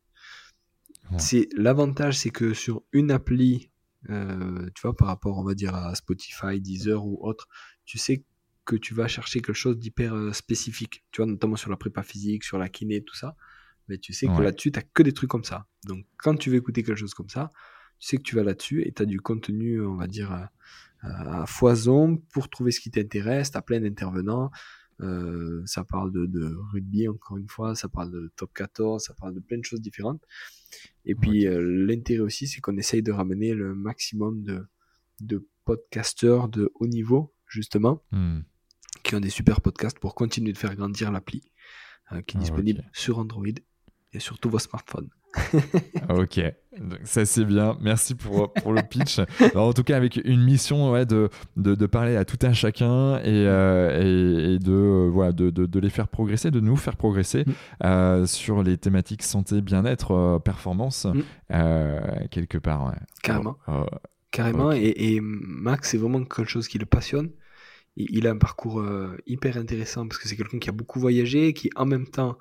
C'est L'avantage, c'est que sur une appli, euh, tu vois, par rapport, on va dire, à Spotify, Deezer ou autre, tu sais que tu vas chercher quelque chose d'hyper euh, spécifique, tu vois, notamment sur la prépa physique, sur la kiné, tout ça. Mais tu sais que là-dessus, tu n'as que des trucs comme ça. Donc, quand tu veux écouter quelque chose comme ça, tu sais que tu vas là-dessus et tu as du contenu, on va dire, à, foison pour trouver ce qui t'intéresse. Tu as plein d'intervenants. Euh, ça parle de, rugby, encore une fois, ça parle de top 14, ça parle de plein de choses différentes. Et puis, euh, l'intérêt aussi, c'est qu'on essaye de ramener le maximum de, de podcasteurs de haut niveau, justement. Hmm qui ont des super podcasts pour continuer de faire grandir l'appli euh, qui est ah, disponible sur Android et sur tous vos smartphones. <laughs> Ah, ok, ça c'est bien. Merci pour, pour le pitch. <laughs> en tout cas, avec une mission ouais, de, de, de, parler à tout un chacun et, euh, et, de, euh, voilà, de, de, les faire progresser, de nous faire progresser mm. sur les thématiques santé, bien-être, performance, mm. quelque part. Carrément. Oh, oh, Carrément. Et, et, Max, c'est vraiment quelque chose qui le passionne il a un parcours euh, hyper intéressant parce que c'est quelqu'un qui a beaucoup voyagé, qui en même temps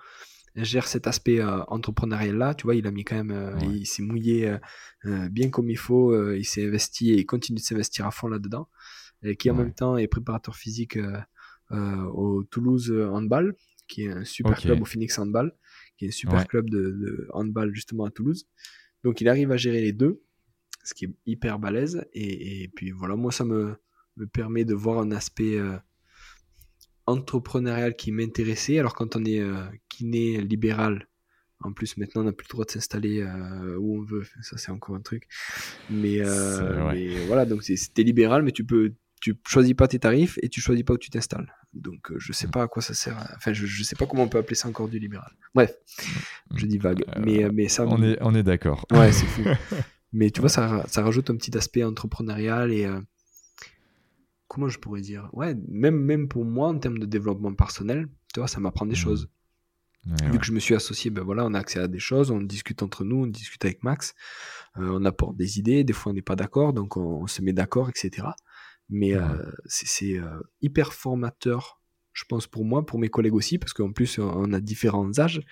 gère cet aspect euh, entrepreneurial là. Tu vois, il a mis quand même, euh, il s'est mouillé bien comme il faut, il s'est investi et il continue de s'investir à fond là-dedans. Et qui en même temps est préparateur physique au Toulouse Handball, qui est un super club au Phoenix Handball, qui est un super club de, handball justement à Toulouse. Donc il arrive à gérer les deux, ce qui est hyper balèze. Et, et puis voilà, moi ça me me permet de voir un aspect euh, entrepreneurial qui m'intéressait. Alors quand on est euh, kiné libéral, en plus maintenant on n'a plus le droit de s'installer euh, où on veut, ça c'est encore un truc. Mais, voilà, donc c'était libéral, mais tu peux tu choisis pas tes tarifs et tu choisis pas où tu t'installes. Donc je sais mm. pas à quoi ça sert. Enfin je, je sais pas comment on peut appeler ça encore du libéral. Bref, je dis vague. mais mais ça. On est on est d'accord. Ouais c'est fou. <laughs> mais tu vois ça, ça rajoute un petit aspect entrepreneurial et comment je pourrais dire Ouais, même, même pour moi, en termes de développement personnel, tu vois, ça m'apprend des mmh. choses. Vu que je me suis associé, ben voilà, on a accès à des choses, on discute entre nous, on discute avec Max, euh, on apporte des idées, des fois on n'est pas d'accord, donc on, se met d'accord, etc. Mais euh, c'est euh, hyper formateur, je pense pour moi, pour mes collègues aussi, parce qu'en plus on a différents âges.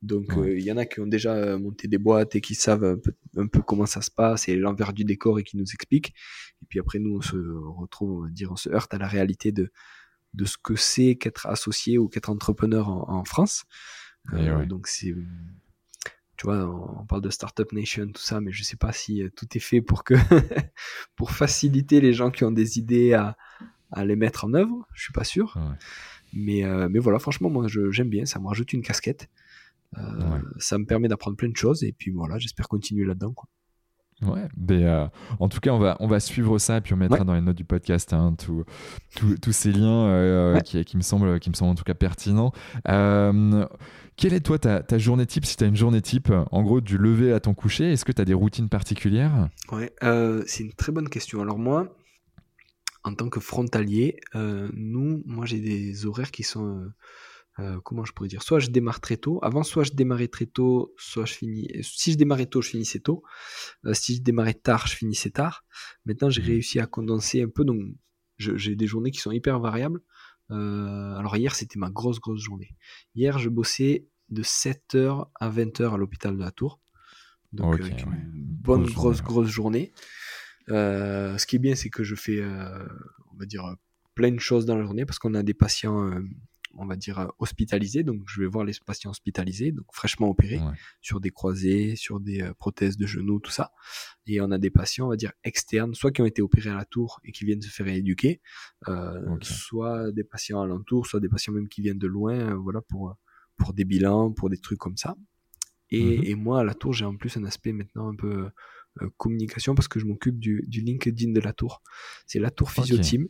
Donc il y en a qui ont déjà monté des boîtes et qui savent un peu, comment ça se passe et l'envers du décor et qui nous expliquent. Et puis après nous on se retrouve, on va dire, on se heurte à la réalité de de ce que c'est qu'être associé ou qu'être entrepreneur en, France. Euh, donc c'est tu vois, on parle de Startup Nation, tout ça, mais je sais pas si tout est fait pour que <laughs> pour faciliter les gens qui ont des idées à, à les mettre en œuvre. Je suis pas sûr. Mais, mais voilà, franchement, moi, j'aime bien. Ça me rajoute une casquette. Euh, ça me permet d'apprendre plein de choses et puis voilà, j'espère continuer là-dedans. Quoi. Ouais, mais euh, en tout cas, on va, on va suivre ça et puis on mettra dans les notes du podcast hein, tous ces liens euh, qui, qui, me semblent, qui me semblent en tout cas pertinents. quelle est toi ta, ta journée type si tu as une journée type En gros, du lever à ton coucher, est-ce que tu as des routines particulières? Ouais, c'est une très bonne question. Alors moi, en tant que frontalier, nous, moi j'ai des horaires qui sont euh, comment je pourrais dire? Soit je démarre très tôt. Avant, soit je démarrais très tôt, soit je finis. Si je démarrais tôt, je finissais tôt. Euh, si je démarrais tard, je finissais tard. Maintenant, j'ai mmh. réussi à condenser un peu. Donc, j'ai des journées qui sont hyper variables. Euh, alors, hier, c'était ma grosse, grosse journée. Hier, je bossais de 7h à 20h à l'hôpital de la Tour. Donc, une bonne, grosse, grosse journée. ce qui est bien, c'est que je fais, on va dire, plein de choses dans la journée parce qu'on a des patients on va dire, euh, hospitalisés. Donc, je vais voir les patients hospitalisés, donc fraîchement opérés, sur des croisés, sur des euh, prothèses de genoux, tout ça. Et on a des patients, on va dire, externes, soit qui ont été opérés à la tour et qui viennent se faire éduquer, euh, soit des patients alentour, soit des patients même qui viennent de loin, voilà, pour, pour des bilans, pour des trucs comme ça. Et, mhm. et moi, à la tour, j'ai en plus un aspect maintenant un peu communication parce que je m'occupe du, du, LinkedIn de la tour. C'est la tour Physio Team.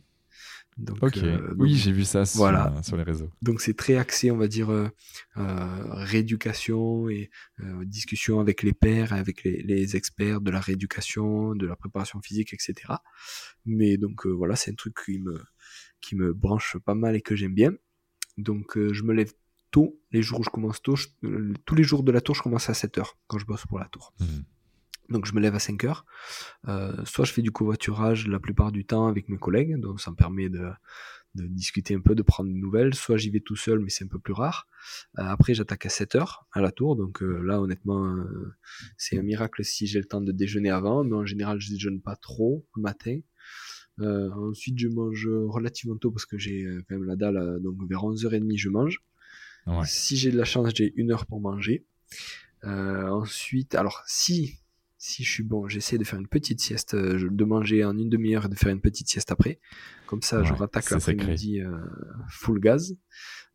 Donc, euh, oui, j'ai vu ça sur, les réseaux. Donc c'est très axé, on va dire, euh, euh, rééducation et discussion avec les pairs, avec les, experts de la rééducation, de la préparation physique, etc. Mais donc voilà, c'est un truc qui me, qui me branche pas mal et que j'aime bien. Donc je me lève tôt, les jours où je commence tôt, tous les jours de la tour, je commence à 7h quand je bosse pour la tour. Mmh. Donc je me lève à 5 heures. soit je fais du covoiturage la plupart du temps avec mes collègues, donc ça me permet de, de discuter un peu, de prendre des nouvelles. Soit j'y vais tout seul, mais c'est un peu plus rare. Euh, après, j'attaque à 7 heures à la tour. Donc euh, là, honnêtement, euh, c'est un miracle si j'ai le temps de déjeuner avant. Mais en général, je déjeune pas trop le matin. ensuite, je mange relativement tôt parce que j'ai quand même la dalle. donc vers 11h30, je mange. Si j'ai de la chance, j'ai une heure pour manger. ensuite, alors si si je suis bon, j'essaie de faire une petite sieste, euh, de manger en une demi-heure et de faire une petite sieste après. Comme ça, je rattaque l'après-midi euh, full gaz.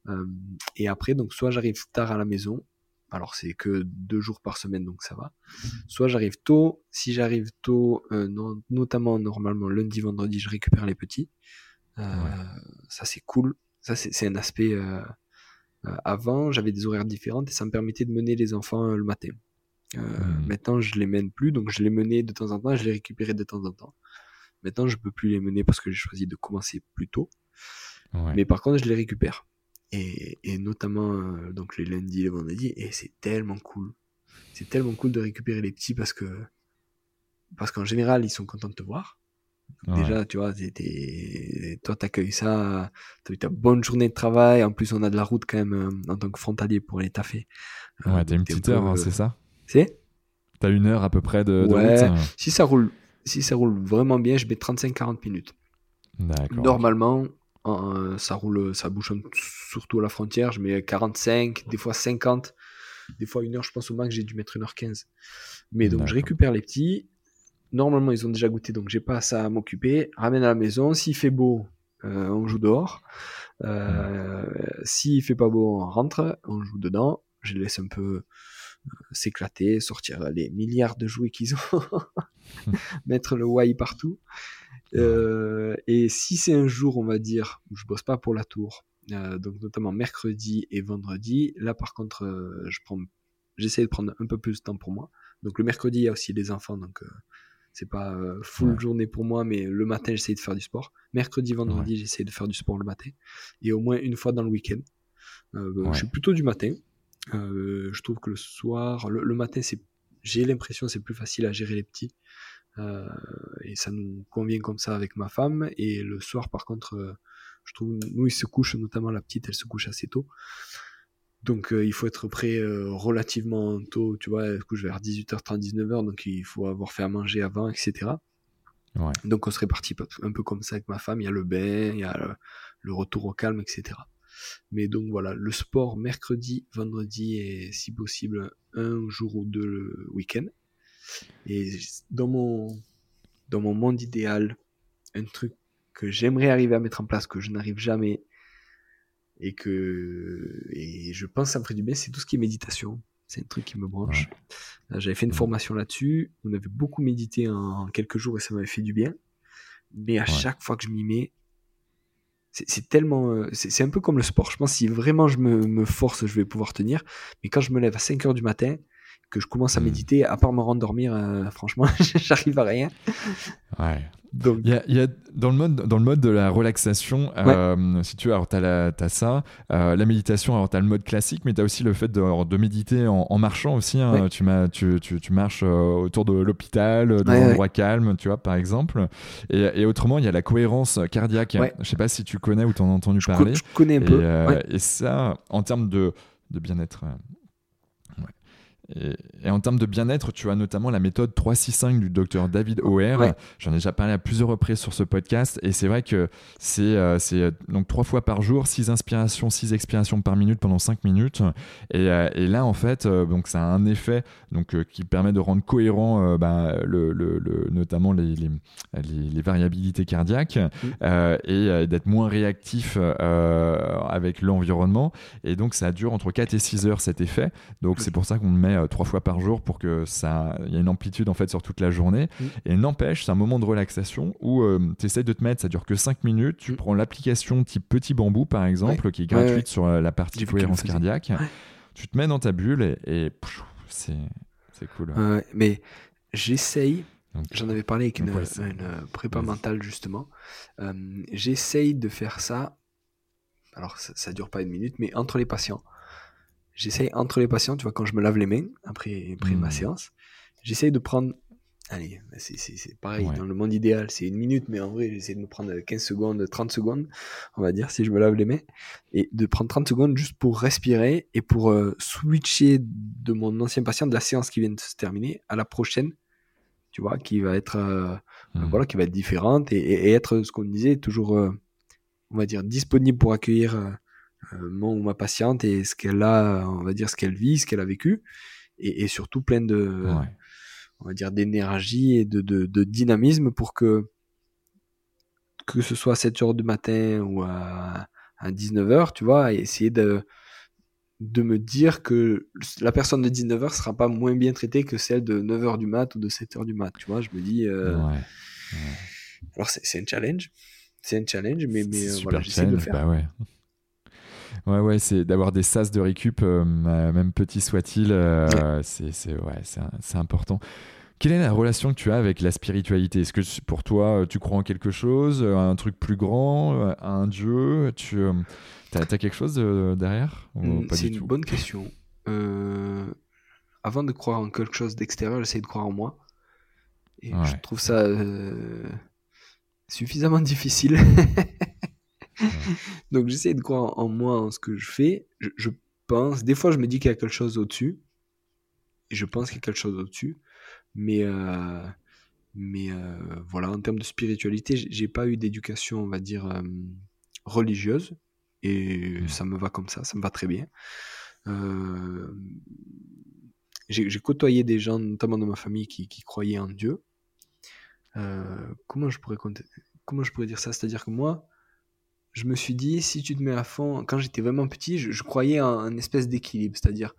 Euh, et après, donc soit j'arrive tard à la maison, alors c'est que deux jours par semaine, donc ça va. Soit j'arrive tôt. Si j'arrive tôt, notamment normalement lundi, vendredi, je récupère les petits. Ça c'est cool. Ça c'est un aspect. avant, j'avais des horaires différents et ça me permettait de mener les enfants le matin. Euh, hmm. Maintenant, je les mène plus, donc je les menais de temps en temps, je les récupérais de temps en temps. Maintenant, je peux plus les mener parce que j'ai choisi de commencer plus tôt. Mais par contre, je les récupère. Et, et notamment euh, donc les lundis, les vendredis, et c'est tellement cool. C'est tellement cool de récupérer les petits parce que parce qu'en général, ils sont contents de te voir. Déjà, tu vois, t'es, toi, t'accueilles ça, t'as eu ta bonne journée de travail. En plus, on a de la route quand même euh, en tant que frontalier pour aller taffer. Ouais, t'as une petite heure, hein, c'est ça? C'est T'as une heure à peu près de, ouais, route Si ça roule, si ça roule vraiment bien, je mets 35-40 minutes. Normalement, ça roule, ça bouge surtout à la frontière. Je mets 45, des fois 50, des fois une heure. Je pense au max, j'ai dû mettre 1h15. Mais donc, je récupère les petits. Normalement, ils ont déjà goûté, donc j'ai pas ça à m'occuper. Ramène à la maison. S'il fait beau, euh, on joue dehors. Euh, S'il fait pas beau, on rentre, on joue dedans. Je les laisse un peu s'éclater, sortir les milliards de jouets qu'ils ont, <laughs> <laughs> mettre le why partout. Euh, et si c'est un jour, on va dire, où je bosse pas pour la tour, euh, donc notamment mercredi et vendredi, là par contre, euh, je prends, j'essaie de prendre un peu plus de temps pour moi. Donc le mercredi, il y a aussi les enfants, donc c'est pas full journée pour moi, mais le matin, j'essaie de faire du sport. Mercredi, vendredi, j'essaie de faire du sport le matin, et au moins une fois dans le week-end. Je suis plutôt du matin, euh, je trouve que le soir, le, matin, c'est, j'ai l'impression c'est plus facile à gérer les petits. Euh, et ça nous convient comme ça avec ma femme. Et le soir, par contre, euh, je trouve, nous, ils se couchent, notamment la petite, elle se couche assez tôt. Donc il faut être prêt relativement tôt, tu vois, elle se couche vers 18h30, 19h, donc il faut avoir fait à manger avant, etc. Ouais. Donc on se répartit un peu comme ça avec ma femme, il y a le bain, il y a le retour au calme, etc. Mais donc voilà, le sport mercredi, vendredi et si possible un jour ou deux le week-end. Et dans mon, dans mon monde idéal, un truc que j'aimerais arriver à mettre en place, que je n'arrive jamais, et que et je pense que ça me ferait du bien, c'est tout ce qui est méditation. C'est un truc qui me branche. J'avais fait une formation là-dessus, on avait beaucoup médité en quelques jours et ça m'avait fait du bien. Mais à chaque fois que je m'y mets, c'est tellement. Euh, c'est un peu comme le sport. Je pense que si vraiment je me, me, force, je vais pouvoir tenir. Mais quand je me lève à 5 heures du matin, que je commence à mmh. méditer, à part me rendormir, euh, franchement, <laughs> j'arrive à rien. Ouais. Donc... Il, y a, dans, le mode, dans le mode de la relaxation, euh, si tu veux, alors tu as, ça, la méditation, alors tu as le mode classique, mais tu as aussi le fait de, de méditer en, marchant aussi. Hein. tu, tu, tu, tu, marches autour de l'hôpital, dans un endroit calme, tu vois, par exemple. Et, et autrement, il y a la cohérence cardiaque. Je sais pas si tu connais ou tu en as entendu parler. je connais un peu. Et ça, en termes de, de bien-être et, en termes de bien-être, tu as notamment la méthode 365 du docteur David O'Hare. J'en ai déjà parlé à plusieurs reprises sur ce podcast. Et c'est vrai que c'est euh, euh, donc trois fois par jour, six inspirations, six expirations par minute pendant cinq minutes. Et, euh, et là, en fait, donc ça a un effet donc, qui permet de rendre cohérent bah, le, le, notamment les, les, les, variabilités cardiaques mmh. et d'être moins réactif avec l'environnement. Et donc, ça dure entre 4 et 6 heures cet effet. Donc, c'est pour ça qu'on met euh, trois fois par jour pour que ça il y ait une amplitude en fait sur toute la journée. Mm. et n'empêche c'est un moment de relaxation où euh, tu essaies de te mettre ça dure que 5 minutes. Tu mm. prends l'application type petit bambou par exemple qui est gratuite sur euh, la partie cohérence cardiaque. Tu te mets dans ta bulle et, c'est c'est cool. Mais j'essaye J'en avais parlé avec une, prépa mentale justement. j'essaye de faire ça. Alors ça, ça dure pas une minute, mais entre les patients. J'essaye entre les patients, tu vois, quand je me lave les mains après, après ma Hmm. séance, j'essaye de prendre. Allez, c'est- pareil, Ouais. dans le monde idéal, c'est une minute, mais en vrai, j'essaie de me prendre 15 secondes, 30 secondes, on va dire, si je me lave les mains, et de prendre 30 secondes juste pour respirer et pour euh, switcher de mon ancien patient, de la séance qui vient de se terminer, à la prochaine, tu vois, qui va être, euh, Hmm. voilà, qui va être différente et, et- et être, ce qu'on disait, toujours, euh, on va dire, disponible pour accueillir mon ou ma patiente et ce qu'elle a, on va dire, ce qu'elle vit, ce qu'elle a vécu, et, et surtout plein de, Ouais. on va dire, d'énergie et de, de, de dynamisme pour que, que ce soit à 7 heures du matin ou à, à 19 heures, tu vois, et essayer de, de me dire que la personne de 19 heures sera pas moins bien traitée que celle de 9 heures du mat ou de 7 heures du mat, tu vois, je me dis, euh, Ouais. alors c'est un challenge, c'est un challenge, mais, mais euh, voilà, j'essaie de le faire. bah ouais. Ouais, c'est d'avoir des sas de récup, euh, même petit soit-il, euh, c'est ouais, important. Quelle est la relation que tu as avec la spiritualité? Est-ce que pour toi, euh, tu crois en quelque chose, euh, un truc plus grand, euh, un dieu? Tu as, quelque chose euh, derrière? Pas C'est une tout? bonne question. Euh, avant de croire en quelque chose d'extérieur, j'essaie de croire en moi. Et je trouve ça euh, suffisamment <laughs> difficile. <laughs> Donc j'essaie de croire en moi, en ce que je fais. Je, je pense, des fois je me dis qu'il y a quelque chose au-dessus. Et je pense qu'il y a quelque chose au-dessus. Mais, euh, mais euh, voilà, en termes de spiritualité, j'ai- pas eu d'éducation, on va dire, euh, religieuse. Et Mm. ça me va comme ça, ça me va très bien. J'ai côtoyé des gens, notamment dans ma famille, qui, qui croyaient en Dieu. Comment je pourrais comment je pourrais dire ça? C'est-à-dire que moi, je me suis dit, si tu te mets à fond, quand j'étais vraiment petit, je, je croyais en un espèce d'équilibre, c'est-à-dire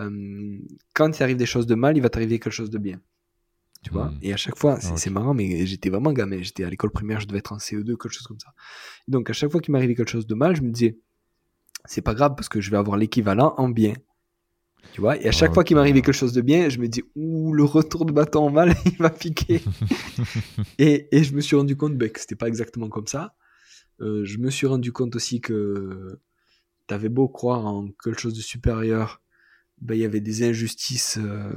euh, quand il arrive des choses de mal, il va t'arriver quelque chose de bien. Tu vois? Mm. Et à chaque fois, c'est marrant, mais j'étais vraiment gamin. J'étais à l'école primaire, je devais être en CE2, quelque chose comme ça. Donc à chaque fois qu'il m'arrivait quelque chose de mal, je me disais, c'est pas grave parce que je vais avoir l'équivalent en bien. Tu vois? Et à chaque fois qu'il m'arrivait quelque chose de bien, je me dis, ouh, le retour de bâton en mal, <laughs> il va piquer. <laughs> et, et je me suis rendu compte ben, que c'était pas exactement comme ça. Euh, je me suis rendu compte aussi que t'avais beau croire en quelque chose de supérieur, ben, il y avait des injustices, euh,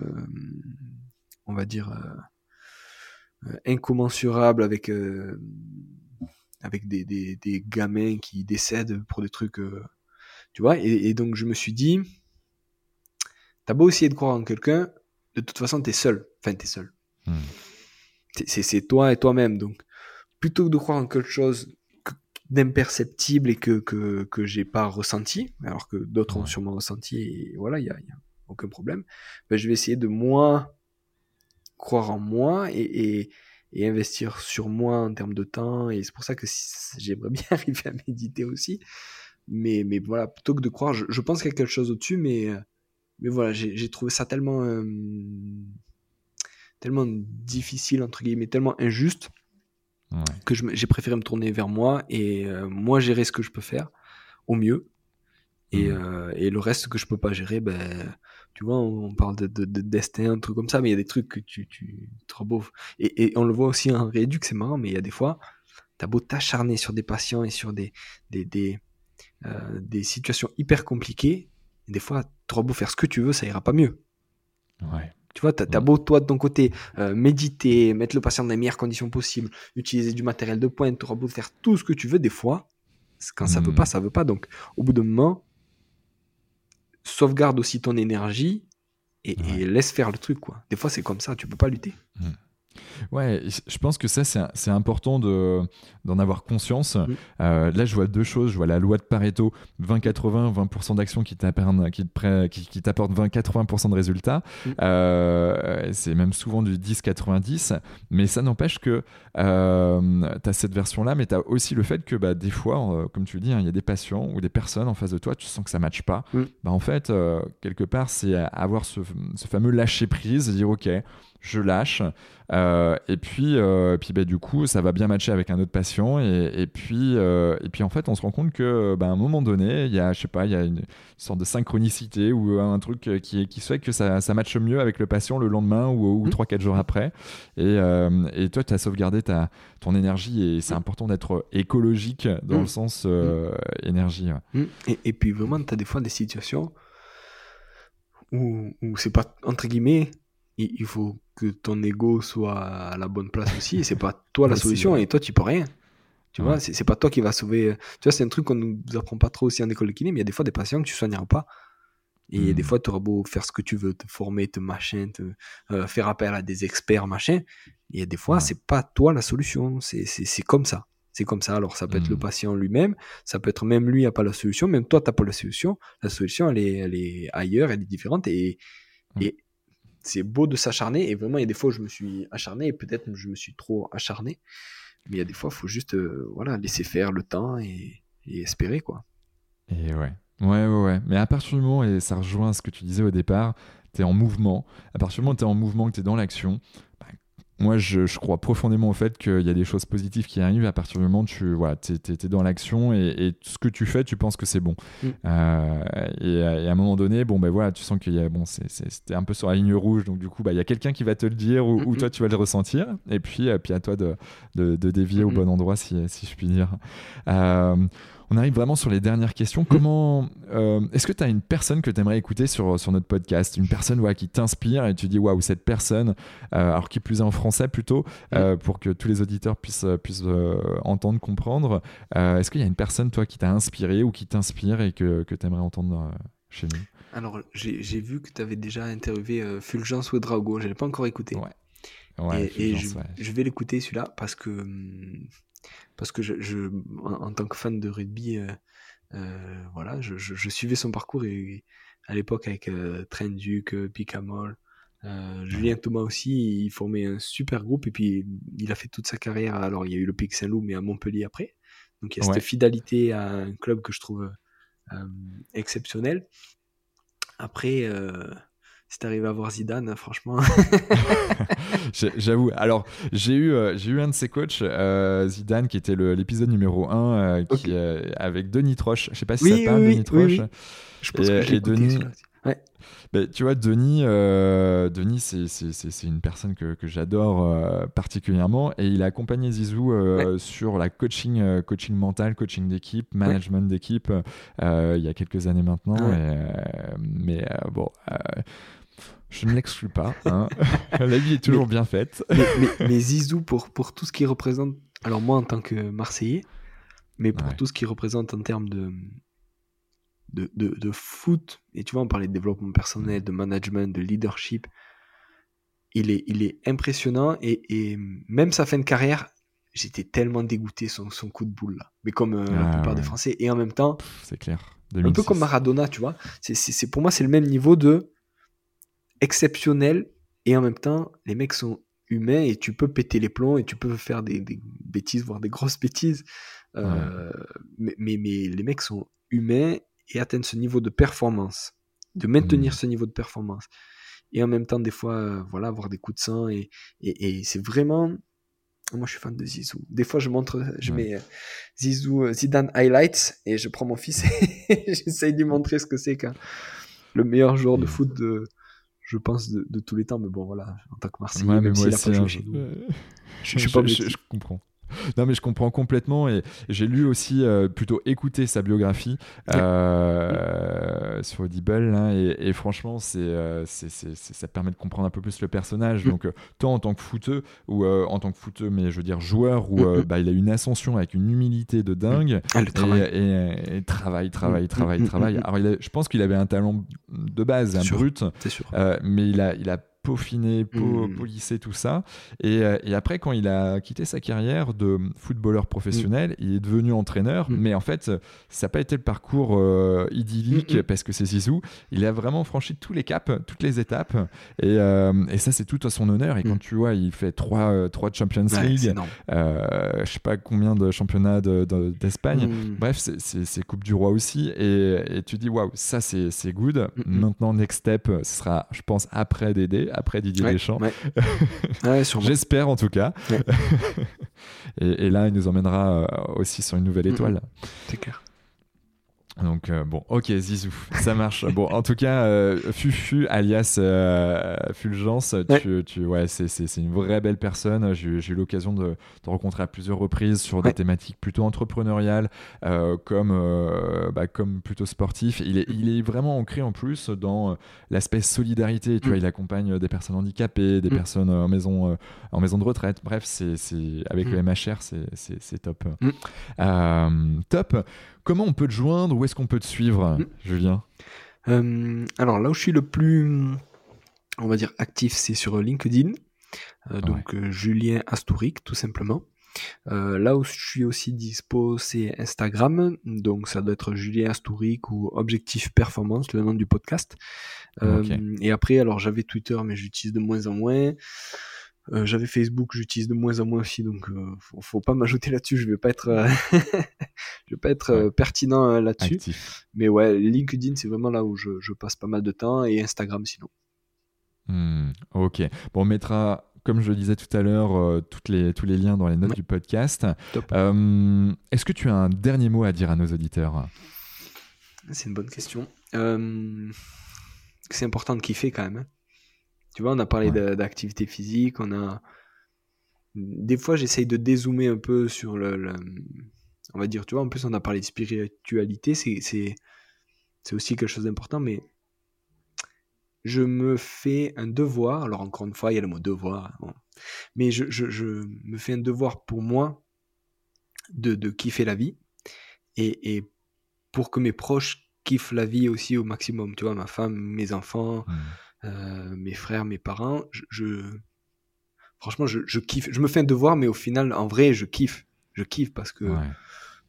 on va dire, euh, euh, incommensurables avec, euh, avec des, des, des gamins qui décèdent pour des trucs. tu vois et, et donc je me suis dit, t'as beau essayer de croire en quelqu'un, de toute façon t'es seul. Enfin, t'es seul. Mm. C'est- toi et toi-même. Donc, plutôt que de croire en quelque chose d'imperceptible et que, que, que j'ai pas ressenti, alors que d'autres ont sûrement ressenti, et voilà, il y a, y a aucun problème, ben, je vais essayer de moins croire en moi et, et, et investir sur moi en termes de temps. Et c'est pour ça que si- j'aimerais bien <laughs> arriver à méditer aussi. Mais, mais voilà, plutôt que de croire, je, je pense qu'il y a quelque chose au-dessus, mais, mais voilà, j'ai j'ai trouvé ça tellement, euh, tellement difficile, entre guillemets, tellement injuste Ouais. que j'ai préféré me tourner vers moi et euh, moi gérer ce que je peux faire au mieux. Et, Mhm. euh, et le reste que je peux pas gérer, ben, tu vois, on, parle de, de, de destin, un truc comme ça, mais il y a des trucs que tu, tu trop beau. Et, et on le voit aussi en rééduc, c'est marrant, mais il y a des fois, t'as beau t'acharner sur des patients et sur des, des, des, euh, des situations hyper compliquées, des fois, t'auras beau faire ce que tu veux, ça ira pas mieux. Ouais. Tu vois, t'as, Mm. beau, toi, de ton côté, euh, méditer, mettre le patient dans les meilleures conditions possibles, utiliser du matériel de pointe, t'auras beau faire tout ce que tu veux, des fois, quand ça veut Mm. pas, ça veut pas. Donc, au bout d'un moment, sauvegarde aussi ton énergie et, et laisse faire le truc, quoi. Des fois, c'est comme ça, tu peux pas lutter. Ouais, je pense que ça, c'est important de- d'en avoir conscience. Euh, là, je vois deux choses. Je vois la loi de Pareto 20-80, 20% d'actions qui t'apportent qui, qui, qui t'apportent 20-80% de résultats. Euh, c'est même souvent du 10-90. Mais ça n'empêche que euh, tu as cette version-là, mais tu as aussi le fait que bah, des fois, euh, comme tu le dis, hein, il y a des patients ou des personnes en face de toi, tu sens que ça ne matche pas. Bah, en fait, quelque part, c'est avoir ce, ce fameux lâcher prise, dire OK, je lâche. Euh, et puis, euh, puis bah, du coup, ça va bien matcher avec un autre patient. Et, et puis, euh, et puis, en fait, on se rend compte que, bah, à un moment donné, il y a, je sais pas, il y a une sorte de synchronicité ou un truc qui, qui fait que ça, ça matche mieux avec le patient le lendemain ou, ou 3-4 mmh. jours après. Et, et toi, tu as sauvegardé ta, ton énergie et c'est mmh. important d'être écologique dans le mmh. sens énergie. Et, et, puis, vraiment, tu as des fois des situations où, où c'est pas, entre guillemets, il faut que ton ego soit à la bonne place aussi. Et c'est pas toi la solution et toi, tu peux rien. Tu vois, c'est pas toi qui va sauver. Tu vois, c'est un truc qu'on nous apprend pas trop aussi en école de kiné, mais il y a des fois des patients que tu soigneras pas. Et des hmm. fois, tu auras beau faire ce que tu veux, te former, te machin, te, euh, faire appel à des experts, machin. Et des fois, c'est pas toi la solution. C'est comme ça. C'est comme ça. Alors, ça peut être le hmm. patient lui-même, ça peut être même lui n'a pas la solution, même toi, tu n'as pas la solution. La solution, elle est, elle est ailleurs, elle est différente. Et, hmm. et c'est beau de s'acharner. Et vraiment, il y a des fois où je me suis acharné et peut-être je me suis trop acharné. Mais il y a des fois, il faut juste euh, voilà, laisser faire le temps et, espérer. quoi. Et ouais. Ouais, ouais. Mais à partir du moment, et ça rejoint ce que tu disais au départ, tu es en mouvement. À partir du moment où tu es en mouvement, que tu es dans l'action, moi, je, crois profondément au fait qu'il y a des choses positives qui arrivent à partir du moment où tu voilà, es, dans l'action et, ce que tu fais, tu penses que c'est bon. Mm. Euh, et, à un moment donné, bon, ben voilà, tu sens qu'il y a, bon, c'était un peu sur la ligne rouge, donc du coup, bah, il y a quelqu'un qui va te le dire ou, ou, toi, tu vas le ressentir. Et puis, euh, puis à toi de, de, dévier au bon endroit, si, si je puis dire. Euh, on arrive vraiment sur les dernières questions. Comment euh, est-ce que tu as une personne que tu aimerais écouter sur, sur notre podcast, une personne ouais, qui t'inspire et tu dis waouh cette personne, euh, alors qui plus est en français plutôt, euh, pour que tous les auditeurs puissent puissent entendre, comprendre. est-ce qu'il y a une personne toi qui t'a inspiré ou qui t'inspire et que, que tu aimerais entendre chez nous? Alors j'ai vu que tu avais déjà interviewé Fulgence Ouedraogo, je l'ai pas encore écouté. Ouais. et, je, je, vais l'écouter celui-là parce que hum, parce que je, en, tant que fan de rugby, euh, euh, voilà, je, suivais son parcours et, à l'époque avec euh, Trenduc, Picamol, Julien Thomas aussi, il formait un super groupe et puis il a fait toute sa carrière. Alors il y a eu le Pic Saint-Loup, mais à Montpellier après. Donc il y a cette fidélité à un club que je trouve exceptionnel. Après, si t'arrives à voir Zidane, franchement. <laughs> J'avoue. Alors, j'ai eu, euh, j'ai eu un de ses coachs, euh, Zidane, qui était l'épisode numéro 1 euh, qui, avec Denis Troche. Je sais pas si ça parle, Denis Troche. Je pense que j'ai Denis. Ouais. Ben, tu vois, Denis, Denis c'est une personne que, que j'adore particulièrement et il a accompagné Zizou sur la coaching, coaching mental, coaching d'équipe, management d'équipe il y a quelques années maintenant. mais bon je ne l'exclus pas. Hein. <laughs> La vie est toujours bien faite. <laughs> mais, Zizou, pour, pour tout ce qu'il représente, alors moi en tant que Marseillais, mais pour tout ce qu'il représente en termes de, de, de, foot, et tu vois, on parlait de développement personnel, de management, de leadership, il est, il est impressionnant et, et même sa fin de carrière, j'étais tellement dégoûté son, son coup de boule là. Mais comme euh, la ah plupart des Français, et en même temps, c'est clair. Un peu comme Maradona, tu vois. C'est, pour moi, c'est le même niveau de exceptionnel et en même temps, les mecs sont humains et tu peux péter les plombs et tu peux faire des, bêtises, voire des grosses bêtises. Euh, mais, mais, les mecs sont humains et atteignent ce niveau de performance, de maintenir mmh. ce niveau de performance. Et en même temps, des fois, euh, voilà, avoir des coups de sang et, et, c'est vraiment. Moi, je suis fan de Zizou. Des fois, je montre, je mets euh, Zizou, Zidane highlights et je prends mon fils <laughs> et j'essaye de lui montrer ce que c'est qu'un le meilleur joueur de foot de, je pense, de, tous les temps. Mais bon, voilà, en tant que Marseillais, ouais, même s'il a pas joué chez nous, je, je, pas je, je comprends. <laughs> Non, mais je comprends complètement et j'ai lu aussi euh, plutôt écouter sa biographie euh, sur Audible hein, et, franchement, euh, c'est, ça permet de comprendre un peu plus le personnage. Mm. Donc, tant en tant que footeux ou en tant que footeux, mais je veux dire joueur, où mm, mm. bah, il a une ascension avec une humilité de dingue ah, le travail. Et, travail, travail, travail, travail. Alors, je pense qu'il avait un talent de base, un brut, sûr. mais il a, il a peaufiner, po mmh. polisser tout ça. Et, euh, et, après, quand il a quitté sa carrière de footballeur professionnel, mmh. il est devenu entraîneur. Mmh. Mais en fait, ça n'a pas été le parcours euh, idyllique parce que c'est Zizou. Il a vraiment franchi tous les caps, toutes les étapes. Et, euh, et ça, c'est tout à son honneur. Et quand tu vois, il fait trois, trois Champions League, je sais pas combien de championnats d'Espagne. Bref, c'est Coupe du Roi aussi. Et, et tu dis, waouh, ça, c'est good. Maintenant, next step, ce sera, je pense, après Dédé. Après Didier Ouais, Deschamps. ouais. <laughs> Ouais, sûrement. J'espère en tout cas. <laughs> Et, et là, il nous emmènera euh, aussi sur une nouvelle étoile. C'est clair. Donc euh, bon, ok Zizou, ça marche. bon, en tout cas, euh, Fufu alias euh, Fulgence, tu, tu- ouais, c'est, une vraie belle personne. J'ai, eu l'occasion de te rencontrer à plusieurs reprises sur des thématiques plutôt entrepreneuriales, comme, bah, comme plutôt sportif. Il est, il est vraiment ancré en plus dans l'aspect solidarité. Tu Mm. vois, il accompagne des personnes handicapées, des Mm. personnes en maison, en maison de retraite. Bref, c'est, avec Mm. le MHR, c'est, top. Mm. Top. Comment on peut te joindre Où est-ce qu'on peut te suivre, Mm. Julien? Euh, alors là où je suis le plus, on va dire, actif, c'est sur LinkedIn. Euh, donc euh, Julien Astouric, tout simplement. Là où je suis aussi dispo, c'est Instagram. Donc ça doit être Julien Astouric ou Objectif Performance, le nom du podcast. Et après, alors j'avais Twitter, mais j'utilise de moins en moins. Euh, j'avais Facebook, j'utilise de moins en moins aussi, donc euh, faut, faut pas m'ajouter là-dessus. Je vais pas être, euh, <laughs> je vais pas être euh, pertinent là-dessus. Mais ouais, LinkedIn, c'est vraiment là où je, je passe pas mal de temps et Instagram sinon. Hmm, ok. Bon, on mettra, comme je le disais tout à l'heure, toutes les, tous les liens dans les notes Ouais. du podcast. Est-ce que tu as un dernier mot à dire à nos auditeurs? C'est une bonne question. C'est important de kiffer quand même. hein. Tu vois, on a parlé Ouais. d'activité physique, on a. Des fois, j'essaye de dézoomer un peu sur le, le- On va dire, tu vois, en plus, on a parlé de spiritualité, c'est, aussi quelque chose d'important, mais je me fais un devoir. Alors, encore une fois, il y a le mot devoir. bon. Mais je, je- je me fais un devoir pour moi de, de kiffer la vie et, et pour que mes proches kiffent la vie aussi au maximum. Tu vois, ma femme, mes enfants, Hmm. Euh, mes frères, mes parents. Je, je- franchement, je, je kiffe. Je me fais un devoir, mais au final, en vrai, je kiffe. Je kiffe parce que, Ouais.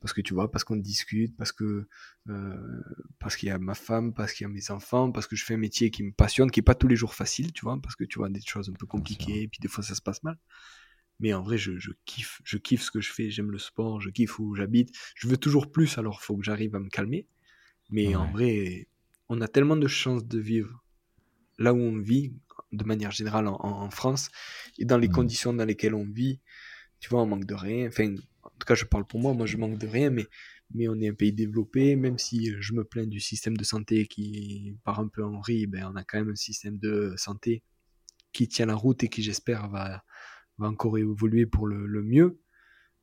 parce que tu vois, parce qu'on discute, parce que, euh, parce qu'il y a ma femme, parce qu'il y a mes enfants, parce que je fais un métier qui me passionne, qui est pas tous les jours facile, tu vois, parce que tu vois des choses un peu compliquées, et puis des fois ça se passe mal. Mais en vrai, je, je kiffe, je kiffe ce que je fais. J'aime le sport, je kiffe où j'habite. Je veux toujours plus, alors faut que j'arrive à me calmer. Mais en vrai, on a tellement de chances de vivre là où on vit, de manière générale en, France, et dans les Mhm. conditions dans lesquelles on vit, tu vois, on manque de rien. Enfin, en tout cas, je parle pour moi, moi je manque de rien, mais, mais on est un pays développé, même si je me plains du système de santé qui part un peu en vrille, ben, on a quand même un système de santé qui tient la route et qui, j'espère, va, va encore évoluer pour le, le mieux.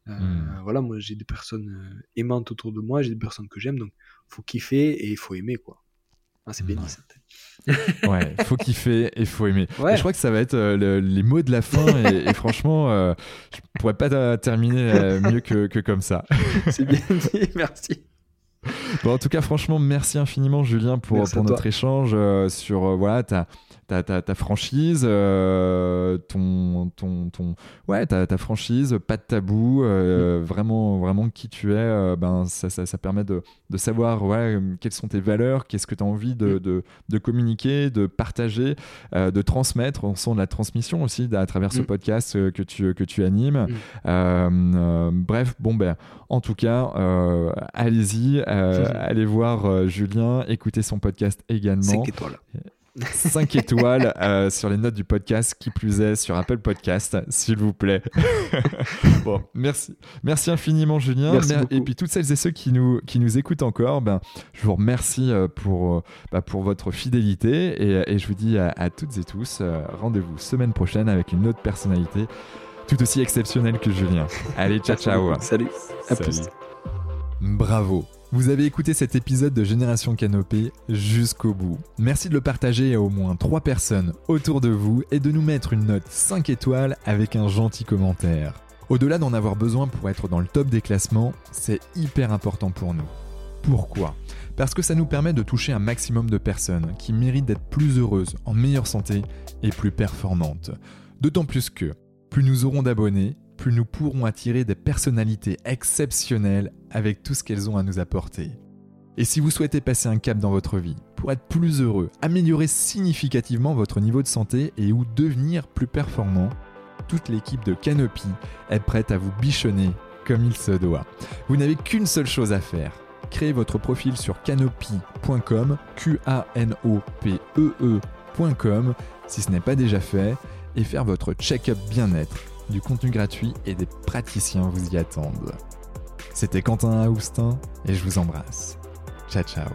Euh, Mhm. Voilà, moi j'ai des personnes euh, aimantes autour de moi, j'ai des personnes que j'aime, donc faut kiffer et il faut aimer, quoi. Ah, c'est béni Ouais. ça. <laughs> Ouais, faut kiffer et faut aimer. Ouais. Et je crois que ça va être euh, le- les mots de la fin et, et <laughs> franchement, euh, je pourrais pas terminer euh, mieux que, que comme ça. <laughs> c'est bien dit, merci. Bon, en tout cas, franchement, merci infiniment, Julien, pour, pour toi. notre échange euh, sur voilà, ta, ta, ta, ta franchise, euh, ton, ton, ton, ouais, ta, ta franchise, pas de tabou, Mm. euh, vraiment, vraiment qui tu es. euh, ben, ça, ça, ça permet de, de savoir ouais, quelles sont tes valeurs, qu'est-ce que tu as envie de, Mm. de, de communiquer, de partager, de transmettre. On sent de la transmission aussi à travers ce Mm. podcast que, tu, que tu animes. Mm. Bref, bon, ben, en tout cas, allez-y, allez voir Julien, écoutez son podcast également. 5 étoiles. <laughs> 5 étoiles euh, sur les notes du podcast, qui plus est sur Apple Podcast, s'il vous plaît. <laughs> bon, merci. Merci infiniment, Julien. Merci Mer- beaucoup. et puis, toutes celles et ceux qui nous, qui nous écoutent encore, ben, je vous remercie euh, pour, euh, bah, pour votre fidélité et, et je vous dis à, à toutes et tous, euh, rendez-vous semaine prochaine avec une autre personnalité tout aussi exceptionnelle que Julien. Allez, ciao, <laughs> ciao. Salut. À plus. Bravo. Vous avez écouté cet épisode de Génération Canopée jusqu'au bout. Merci de le partager à au moins 3 personnes autour de vous et de nous mettre une note 5 étoiles avec un gentil commentaire. Au-delà d'en avoir besoin pour être dans le top des classements, c'est hyper important pour nous. Pourquoi? Parce que ça nous permet de toucher un maximum de personnes qui méritent d'être plus heureuses, en meilleure santé et plus performantes. D'autant plus que, plus nous aurons d'abonnés, plus nous pourrons attirer des personnalités exceptionnelles avec tout ce qu'elles ont à nous apporter. Et si vous souhaitez passer un cap dans votre vie, pour être plus heureux, améliorer significativement votre niveau de santé et ou devenir plus performant, toute l'équipe de Canopy est prête à vous bichonner comme il se doit. Vous n'avez qu'une seule chose à faire. Créez votre profil sur canopy.com, q a n o p e canopé.com si ce n'est pas déjà fait et faire votre check-up bien-être. Du contenu gratuit et des praticiens vous y attendent. C'était Quentin Aoustin et je vous embrasse. Ciao ciao